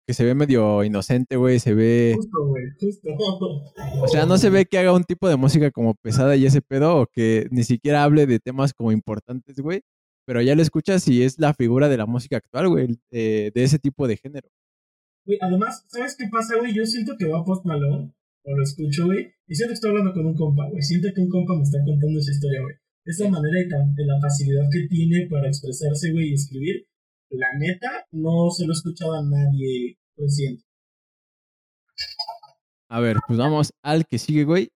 que se ve medio inocente, güey. Se ve. Justo, güey, justo. O sea, no se ve que haga un tipo de música como pesada y ese pedo, o que ni siquiera hable de temas como importantes, güey. Pero ya lo escuchas y es la figura de la música actual, güey, eh, de ese tipo de género. Güey, además, ¿sabes qué pasa, güey? Yo siento que va Post Malone, o lo escucho, güey, y siento que estoy hablando con un compa, güey. Siento que un compa me está contando esa historia, güey. Esa manera y tan- de la facilidad que tiene para expresarse, güey, y escribir, la neta, no se lo he escuchado a nadie reciente. A ver, pues vamos al que sigue, güey.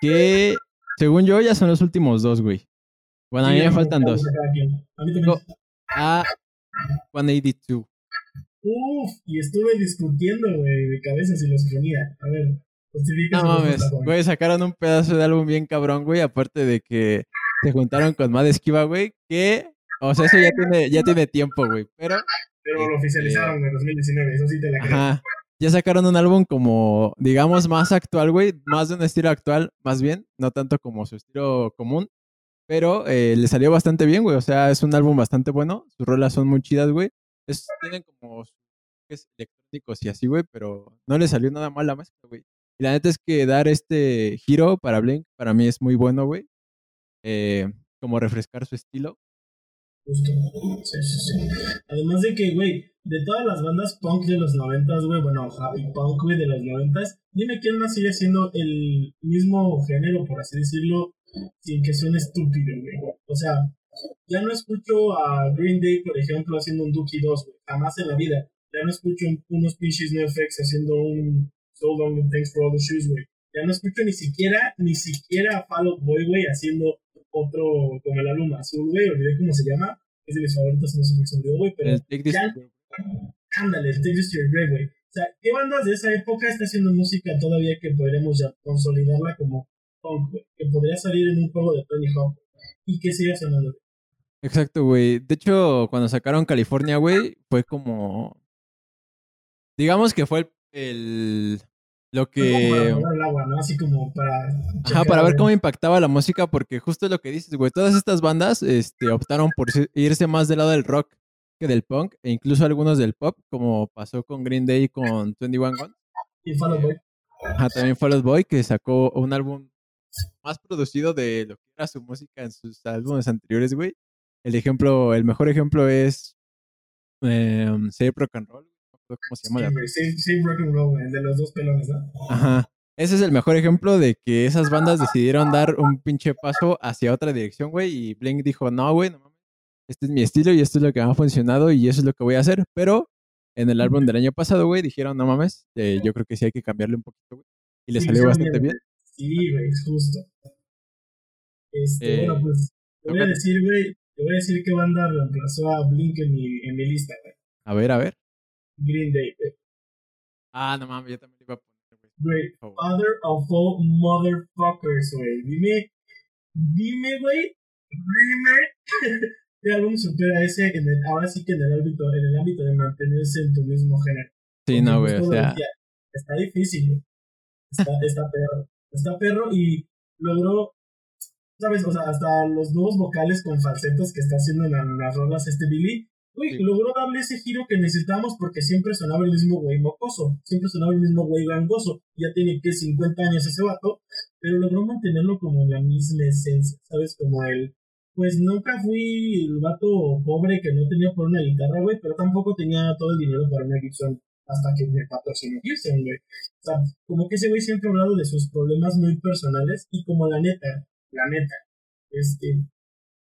Que según yo ya son los últimos dos, güey. Bueno, a mí me faltan dos. A mí también. Tengo a 182. Uf, y estuve discutiendo, güey, de cabeza si los ponía. A ver, justifica No mames, güey, sacaron un pedazo de álbum bien cabrón, güey, aparte de que se juntaron con Mad Esquiva, güey, que, o sea, eso ya tiene, ya tiene tiempo, güey, pero, Pero lo oficializaron en 2019, eso sí te la creo. ajá, ya sacaron un álbum como, digamos, más actual, güey, más de un estilo actual, más bien, no tanto como su estilo común, pero eh, le salió bastante bien, güey, o sea, es un álbum bastante bueno, sus rolas son muy chidas, güey, es, tienen como electrónicos y así, güey, pero no le salió nada mal la mezcla, güey. Y la neta es que dar este giro para Blink para mí es muy bueno, güey. Eh, como refrescar su estilo. Justo. Además de que, güey, de todas las bandas punk de los noventas, güey, bueno, happy punk, güey, de los noventas, dime quién más sigue siendo el mismo género, por así decirlo, sin que suene estúpido, güey. O sea, ya no escucho a Green Day, por ejemplo, haciendo un Dookie 2, güey, jamás en la vida. Ya no escucho un- unos pinches NoFX haciendo un So Long and Thanks for All the Shoes, güey. Ya no escucho ni siquiera, ni siquiera a Fall Out Boy, güey, haciendo otro, como el álbum azul, güey, olvidé cómo se llama, es de mis favoritos, no sé se olvidó, güey, pero ya- ándale, el Take This to Your Grave, güey. O sea, ¿qué bandas de esa época está haciendo música todavía que podríamos ya consolidarla como punk, güey? Que podría salir en un juego de Tony Hawk y que siga sonando. Exacto, güey. De hecho, cuando sacaron California, güey, fue como. Digamos que fue el. el- lo Fue como para que. probar el agua, ¿no? Así como para... Ajá, para ver cómo impactaba la música, porque justo es lo que dices, güey. Todas estas bandas este, optaron por se- irse más del lado del rock que del punk, e incluso algunos del pop, como pasó con Green Day y con 21 Guns. Y Fall Out Boy. Ajá, también Fall Out Boy, que sacó un álbum más producido de lo que era su música en sus álbumes anteriores, güey. El ejemplo, el mejor ejemplo es eh, Save Rock and Roll. ¿Cómo se llama? Save, Save Rock and Roll, el de los dos pelones, ¿no? Ajá. Ese es el mejor ejemplo de que esas bandas decidieron dar un pinche paso hacia otra dirección, güey. Y Blink dijo, no, güey, no mames. Este es mi estilo y esto es lo que me ha funcionado y eso es lo que voy a hacer. Pero en el álbum del año pasado, güey, dijeron, no mames, eh, yo creo que sí hay que cambiarle un poquito, güey. Y le Sí, salió bastante bien. bien. Sí, güey, justo. Este, Eh, bueno, pues, te voy a decir, güey, te voy a decir qué banda reemplazó a Blink en mi, en mi lista, güey. A ver, a ver. Green Day, güey. Ah, no mames, yo también le iba a poner, güey. Father of all motherfuckers, güey. Dime, dime, güey, dime qué álbum supera ese en el, ahora sí que en el ámbito, en el ámbito de mantenerse en tu mismo género. Sí, Porque, no, güey, o sea, está difícil, güey. Está, está perro. Está perro y logró, ¿sabes? O sea, hasta los nuevos vocales con falsetos que está haciendo en, la- en las rolas este Billy, Sí. logró darle ese giro que necesitábamos porque siempre sonaba el mismo güey mocoso, siempre sonaba el mismo güey gangoso. Ya tiene que 50 años ese vato, pero logró mantenerlo como en la misma esencia, ¿sabes? Como el, pues nunca fui el vato pobre que no tenía por una guitarra, güey, pero tampoco tenía todo el dinero para una Gibson hasta que me patrocinó Gibson, güey. O sea, como que ese güey siempre ha hablado de sus problemas muy personales y como la neta, la neta, este,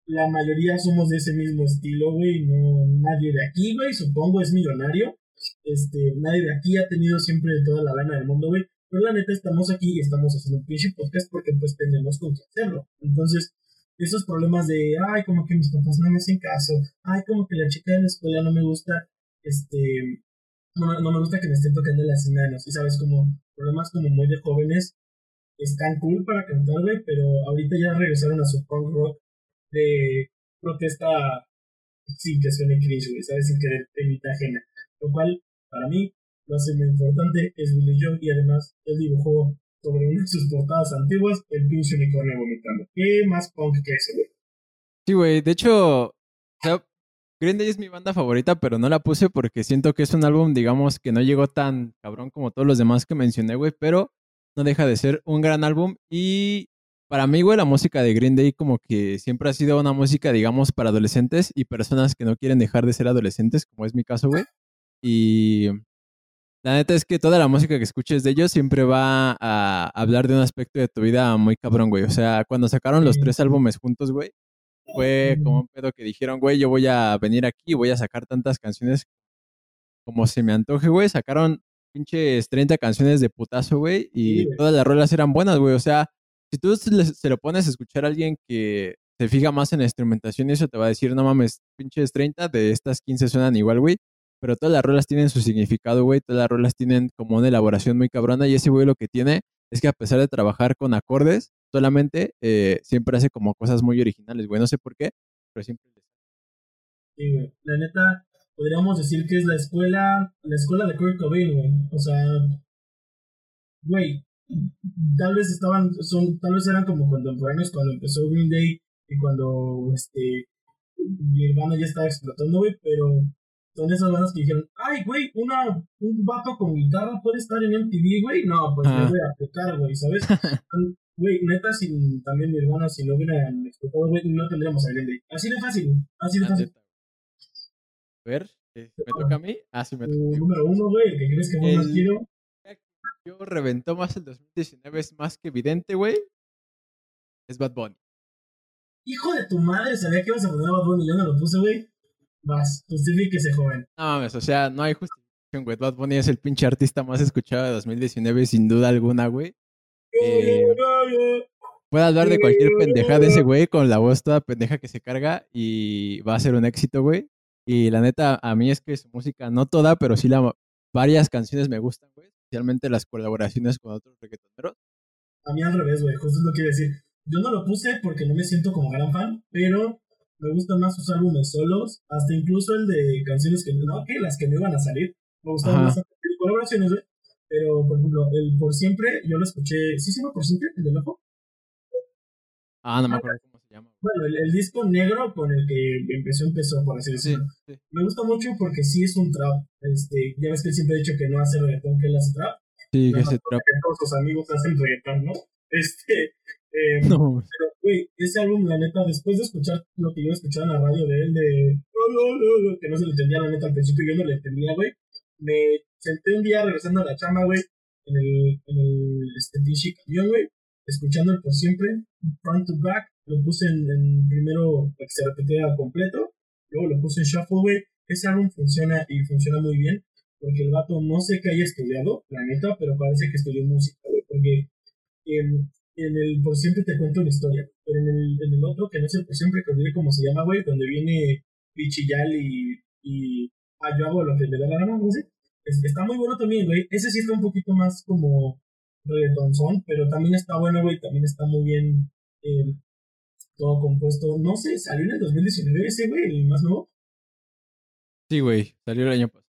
la mayoría somos de ese mismo estilo, güey, no, nadie de aquí, güey, supongo es millonario, este, nadie de aquí ha tenido siempre toda la lana del mundo, güey, Pero la neta estamos aquí y estamos haciendo un pinche podcast porque pues tenemos con qué hacerlo. Entonces, esos problemas de, ay, como que mis papás no me hacen caso, ay, como que la chica de la escuela no me gusta, este, no, no me gusta que me estén tocando las manos, y sabes, como problemas como muy de jóvenes, están cool para cantar, güey, pero ahorita ya regresaron a su punk rock de protesta sin que suene cringe, güey, ¿sabes? Sin querer mitad ajena. Lo cual, para mí, lo hace muy importante, es Billy Joe, y además él dibujó sobre una de sus portadas antiguas el pinche unicornio vomitando. ¿Qué más punk que eso, güey? Sí, güey, de hecho, o sea, Green Day es mi banda favorita, pero no la puse porque siento que es un álbum, digamos, que no llegó tan cabrón como todos los demás que mencioné, güey, pero no deja de ser un gran álbum y para mí, güey, la música de Green Day como que siempre ha sido una música, digamos, para adolescentes y personas que no quieren dejar de ser adolescentes, como es mi caso, güey. Y la neta es que toda la música que escuches de ellos siempre va a hablar de un aspecto de tu vida muy cabrón, güey. O sea, cuando sacaron los tres álbumes juntos, güey, fue como un pedo que dijeron, güey, yo voy a venir aquí y voy a sacar tantas canciones como se me antoje, güey. Sacaron pinches 30 canciones de putazo, güey, y todas las rolas eran buenas, güey. O sea, si tú se lo pones a escuchar a alguien que se fija más en la instrumentación, eso te va a decir, no mames, pinches 30 de estas 15 suenan igual, güey pero todas las rolas tienen su significado, güey, todas las rolas tienen como una elaboración muy cabrona y ese güey lo que tiene es que a pesar de trabajar con acordes, solamente eh, siempre hace como cosas muy originales, güey, no sé por qué, pero siempre... Sí, güey, la neta, podríamos decir que es la escuela, la escuela de Kurt Cobain, güey, o sea, güey, tal vez estaban, son, tal vez eran como contemporáneos cuando empezó Green Day y cuando, este, mi hermano ya estaba explotando, güey, pero son esas bandas que dijeron, ay, güey, una, un vato con guitarra puede estar en MTV, güey. No, pues me voy a pecar, güey, ¿sabes? Güey, neta, sin, también mi hermana, si no hubieran explotado, güey, no tendríamos a Green Así de fácil, así de ah, fácil. A ver, ¿me toca a mí? Ah, sí, me toca. Número uno, güey, el que crees que más quiero. Yo reventó más el 2019, es más que evidente, güey. Es Bad Bunny. Hijo de tu madre, sabía que ibas a poner a Bad Bunny, yo no lo puse, güey. Vas, justifíquese, joven. No mames, o sea, no hay justificación, güey. Bad Bunny es el pinche artista más escuchado de 2019, sin duda alguna, güey. Eh, puede hablar de cualquier pendeja de ese güey con la voz toda pendeja que se carga y va a ser un éxito, güey. Y la neta, a mí es que su música, no toda, pero sí la, varias canciones me gustan, güey. Especialmente las colaboraciones con otros reggaetoneros. A mí al revés, güey. Justo es lo que iba a decir. Yo no lo puse porque no me siento como gran fan, pero me gustan más sus álbumes solos, hasta incluso el de canciones que no, que las que no iban a salir. Me gustaban más colaboraciones, güey. Pero, por ejemplo, el Por Siempre, yo lo escuché. ¿Sí se llama Por Siempre? ¿El del ojo? Ah, no me acuerdo llama. Bueno, el, disco negro con el que empezó, empezó, por así decirlo. Me gusta mucho porque sí es un trap. Este, ya ves que él siempre ha dicho que no hace reggaetón, que él hace trap. Sí, que hace trap. Que todos sus amigos hacen reggaetón, ¿no? Este, eh, no. Pero, güey, ese álbum, la neta, después de escuchar lo que yo escuchaba en la radio de él, de. que no se le entendía, la neta, al principio yo no le entendía, güey. Me senté un día regresando a la chama, güey, en el, en el este, pinche camión, güey, escuchando el por siempre, front to back. Lo puse en, primero para que se repetiera completo, luego lo puse en shuffle, güey. Ese álbum funciona y funciona muy bien, porque el vato no sé qué haya estudiado, la neta, pero parece que estudió música, güey, porque. Eh, en el por siempre te cuento una historia, pero en el, otro, que no es el por siempre, que olvidé cómo se llama, güey, donde viene Pichillal y, y ah, yo hago lo que le da la gana, no está muy bueno también, güey. Ese sí está un poquito más como reggaetonzón, pero también está bueno, güey, también está muy bien eh, todo compuesto. No sé, salió en el 2019 ese, güey, el más nuevo. Sí, güey, salió el año pasado.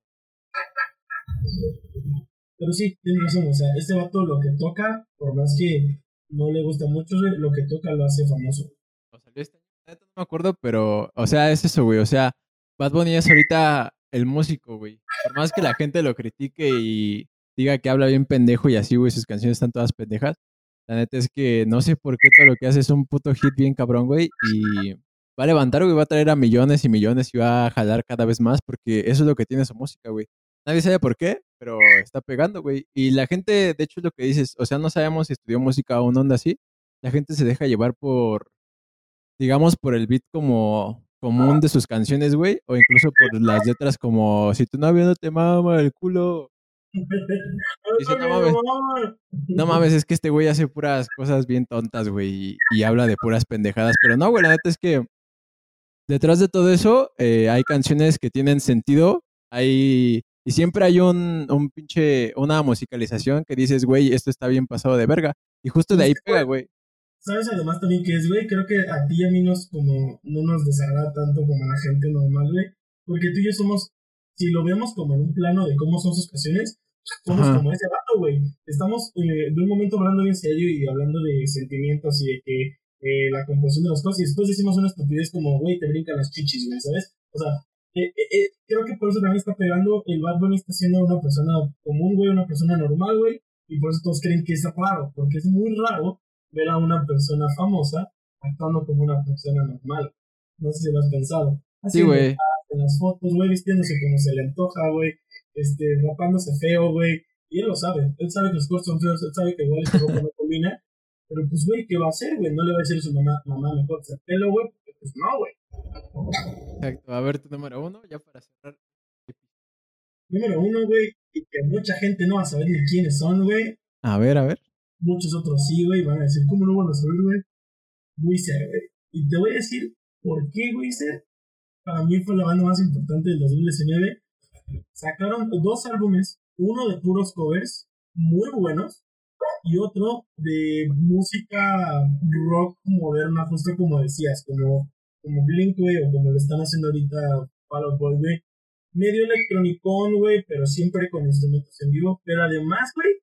Pero sí, tienes razón, o sea, este vato lo que toca, por más que no le gusta mucho, lo que toca lo hace famoso. O salió este no me acuerdo, pero, o sea, es eso, güey. O sea, Bad Bunny es ahorita el músico, güey. Por más que la gente lo critique y diga que habla bien pendejo y así, güey, sus canciones están todas pendejas. La neta es que no sé por qué todo lo que hace es un puto hit bien cabrón, güey. Y va a levantar, güey, va a traer a millones y millones y va a jalar cada vez más porque eso es lo que tiene su música, güey. Nadie sabe por qué, pero está pegando, güey. Y la gente, de hecho, es lo que dices, o sea, no sabemos si estudió música o no onda así. La gente se deja llevar por, digamos, por el beat como común de sus canciones, güey, o incluso por las letras como si tu novio no te mama el culo, Dice, no mames. No mames, es que este güey hace puras cosas bien tontas, güey, y, y habla de puras pendejadas. Pero no, güey, la neta es que detrás de todo eso eh, hay canciones que tienen sentido, hay... Y siempre hay un, un pinche, una musicalización que dices, güey, esto está bien pasado de verga. Y justo de ahí pega, güey. ¿Sabes además también que es, güey? Creo que a ti y a mí nos, como, no nos desagrada tanto como a la gente normal, güey. Porque tú y yo somos, si lo vemos como en un plano de cómo son sus canciones, somos Ajá. como ese vato, güey. Estamos eh, de un momento hablando bien serio y hablando de sentimientos y de que eh, la composición de las cosas y después decimos una estupidez como, güey, te brincan las chichis, güey, ¿sabes? O sea, eh, eh, eh, creo que por eso también está pegando, el Bad Bunny está siendo una persona común, güey, una persona normal, güey, y por eso todos creen que es raro, porque es muy raro ver a una persona famosa actuando como una persona normal. No sé si lo has pensado. Sí, Haciendo güey. En las fotos, güey, vistiéndose como se le antoja, güey, este, rapándose feo, güey, y él lo sabe, él sabe que los cortes son feos, él sabe que igual esta ropa no combina, pero pues, güey, ¿qué va a hacer, güey? No le va a decir a su mamá, mamá, me cortes el pelo, güey, pues no, güey. Exacto. A ver, tu número uno, ya para cerrar. Número uno, güey, y que mucha gente no va a saber ni quiénes son, güey, A ver, a ver. muchos otros sí, güey, van a decir, ¿cómo no van a saber, güey? Wizard, güey. Y te voy a decir por qué Wizard para mí fue la banda más importante del 2019. Sacaron dos álbumes, uno de puros covers, muy buenos, y otro de música rock moderna, justo como decías, como, como Blink, güey, o como lo están haciendo ahorita Fall Out Boy, güey. Medio electronicón, güey, pero siempre con instrumentos en vivo. Pero además, güey,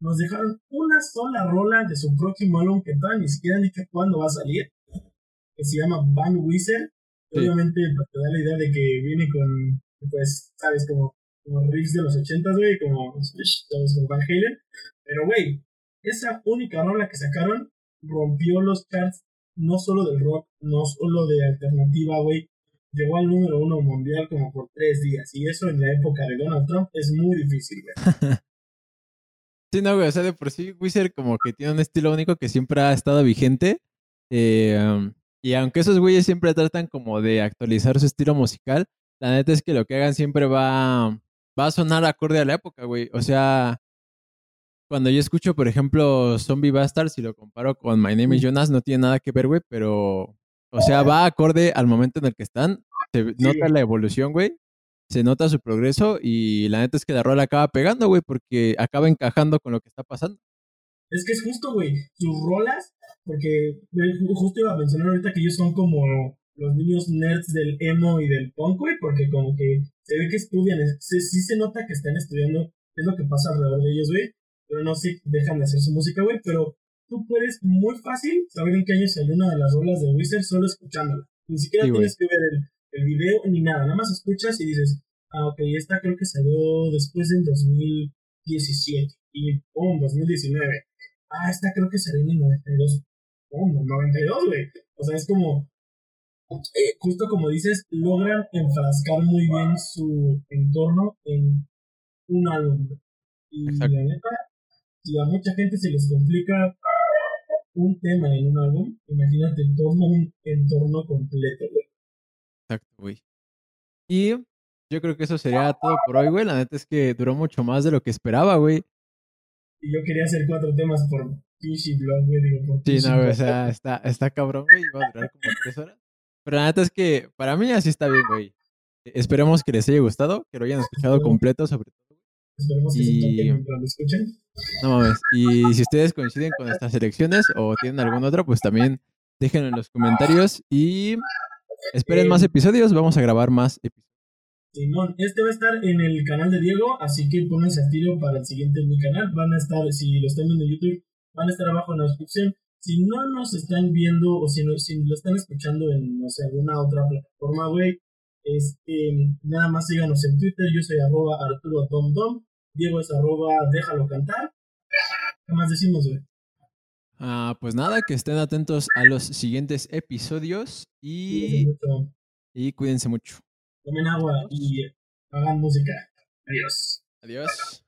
nos dejaron una sola rola de su próximo álbum que todavía ni siquiera han dicho cuándo va a salir, que se llama Van Wizard. Sí. Obviamente pues, te da la idea de que viene con, pues, sabes, como, como riffs de los ochentas, güey, como, sabes, como Van Halen. Pero, güey, esa única rola que sacaron rompió los charts, no solo del rock, no solo de alternativa, güey. Llegó al número uno mundial como por tres días. Y eso en la época de Donald Trump es muy difícil, güey. Sí, no, güey, o sea, de por sí Wizard como que tiene un estilo único que siempre ha estado vigente. eh, um, y aunque esos güeyes siempre tratan como de actualizar su estilo musical, la neta es que lo que hagan siempre va, va a sonar acorde a la época, güey. O sea, cuando yo escucho, por ejemplo, Zombie Bastard, si lo comparo con My Name is Jonas, no tiene nada que ver, güey, pero, o sea, va acorde al momento en el que están. Se nota la evolución, güey. Se nota su progreso y la neta es que la rola acaba pegando, güey, porque acaba encajando con lo que está pasando. Es que es justo, güey, sus rolas, porque justo iba a mencionar ahorita que ellos son como los niños nerds del emo y del punk, güey, porque como que se ve que estudian, es- se- sí se nota que están estudiando es lo que pasa alrededor de ellos, güey, pero no se dejan de hacer su música, güey, pero tú puedes muy fácil saber en qué año salió una de las rolas de Wizard solo escuchándola. Ni siquiera Sí, tienes que ver el, el video ni nada, nada más escuchas y dices, ah, ok, esta creo que salió después del 2017 y pum, 2019 ah, esta creo que salió en el 92. Oh, no, 92, güey. O sea, es como, eh, justo como dices, logran enfrascar muy bien su entorno en un álbum, güey. Y Exacto. la neta, si a mucha gente se les complica un tema en un álbum, imagínate todo un entorno completo, güey. Exacto, güey. Y yo creo que eso sería todo por hoy, güey. La neta es que duró mucho más de lo que esperaba, güey. Y yo quería hacer cuatro temas por pinche blog, güey, digo, por Sí, no, güey, o sea, está, está cabrón, güey. Iba a durar como tres horas. Pero la neta es que para mí así está bien, güey. Esperemos que les haya gustado, que lo hayan escuchado completo, sobre todo. Esperemos que se Y- toquen mientras lo escuchen. No mames. Y si ustedes coinciden con estas elecciones o tienen alguna otra, pues también déjenlo en los comentarios. Y esperen más Eh, episodios. Vamos a grabar más episodios. Simón, este va a estar en el canal de Diego, así que pónganse a tiro para el siguiente en mi canal. Van a estar, si lo están viendo en YouTube, van a estar abajo en la descripción. Si no nos están viendo o si, no, si lo están escuchando en, no sé, alguna otra plataforma, güey, este, nada más síganos en Twitter. Yo soy arroba Arturo Tom Tom. Diego es arroba déjalo cantar. ¿Qué más decimos, güey? Ah, pues nada, que estén atentos a los siguientes episodios Cuídense y, mucho, y cuídense mucho. tomen agua y hagan música. Adiós. Adiós.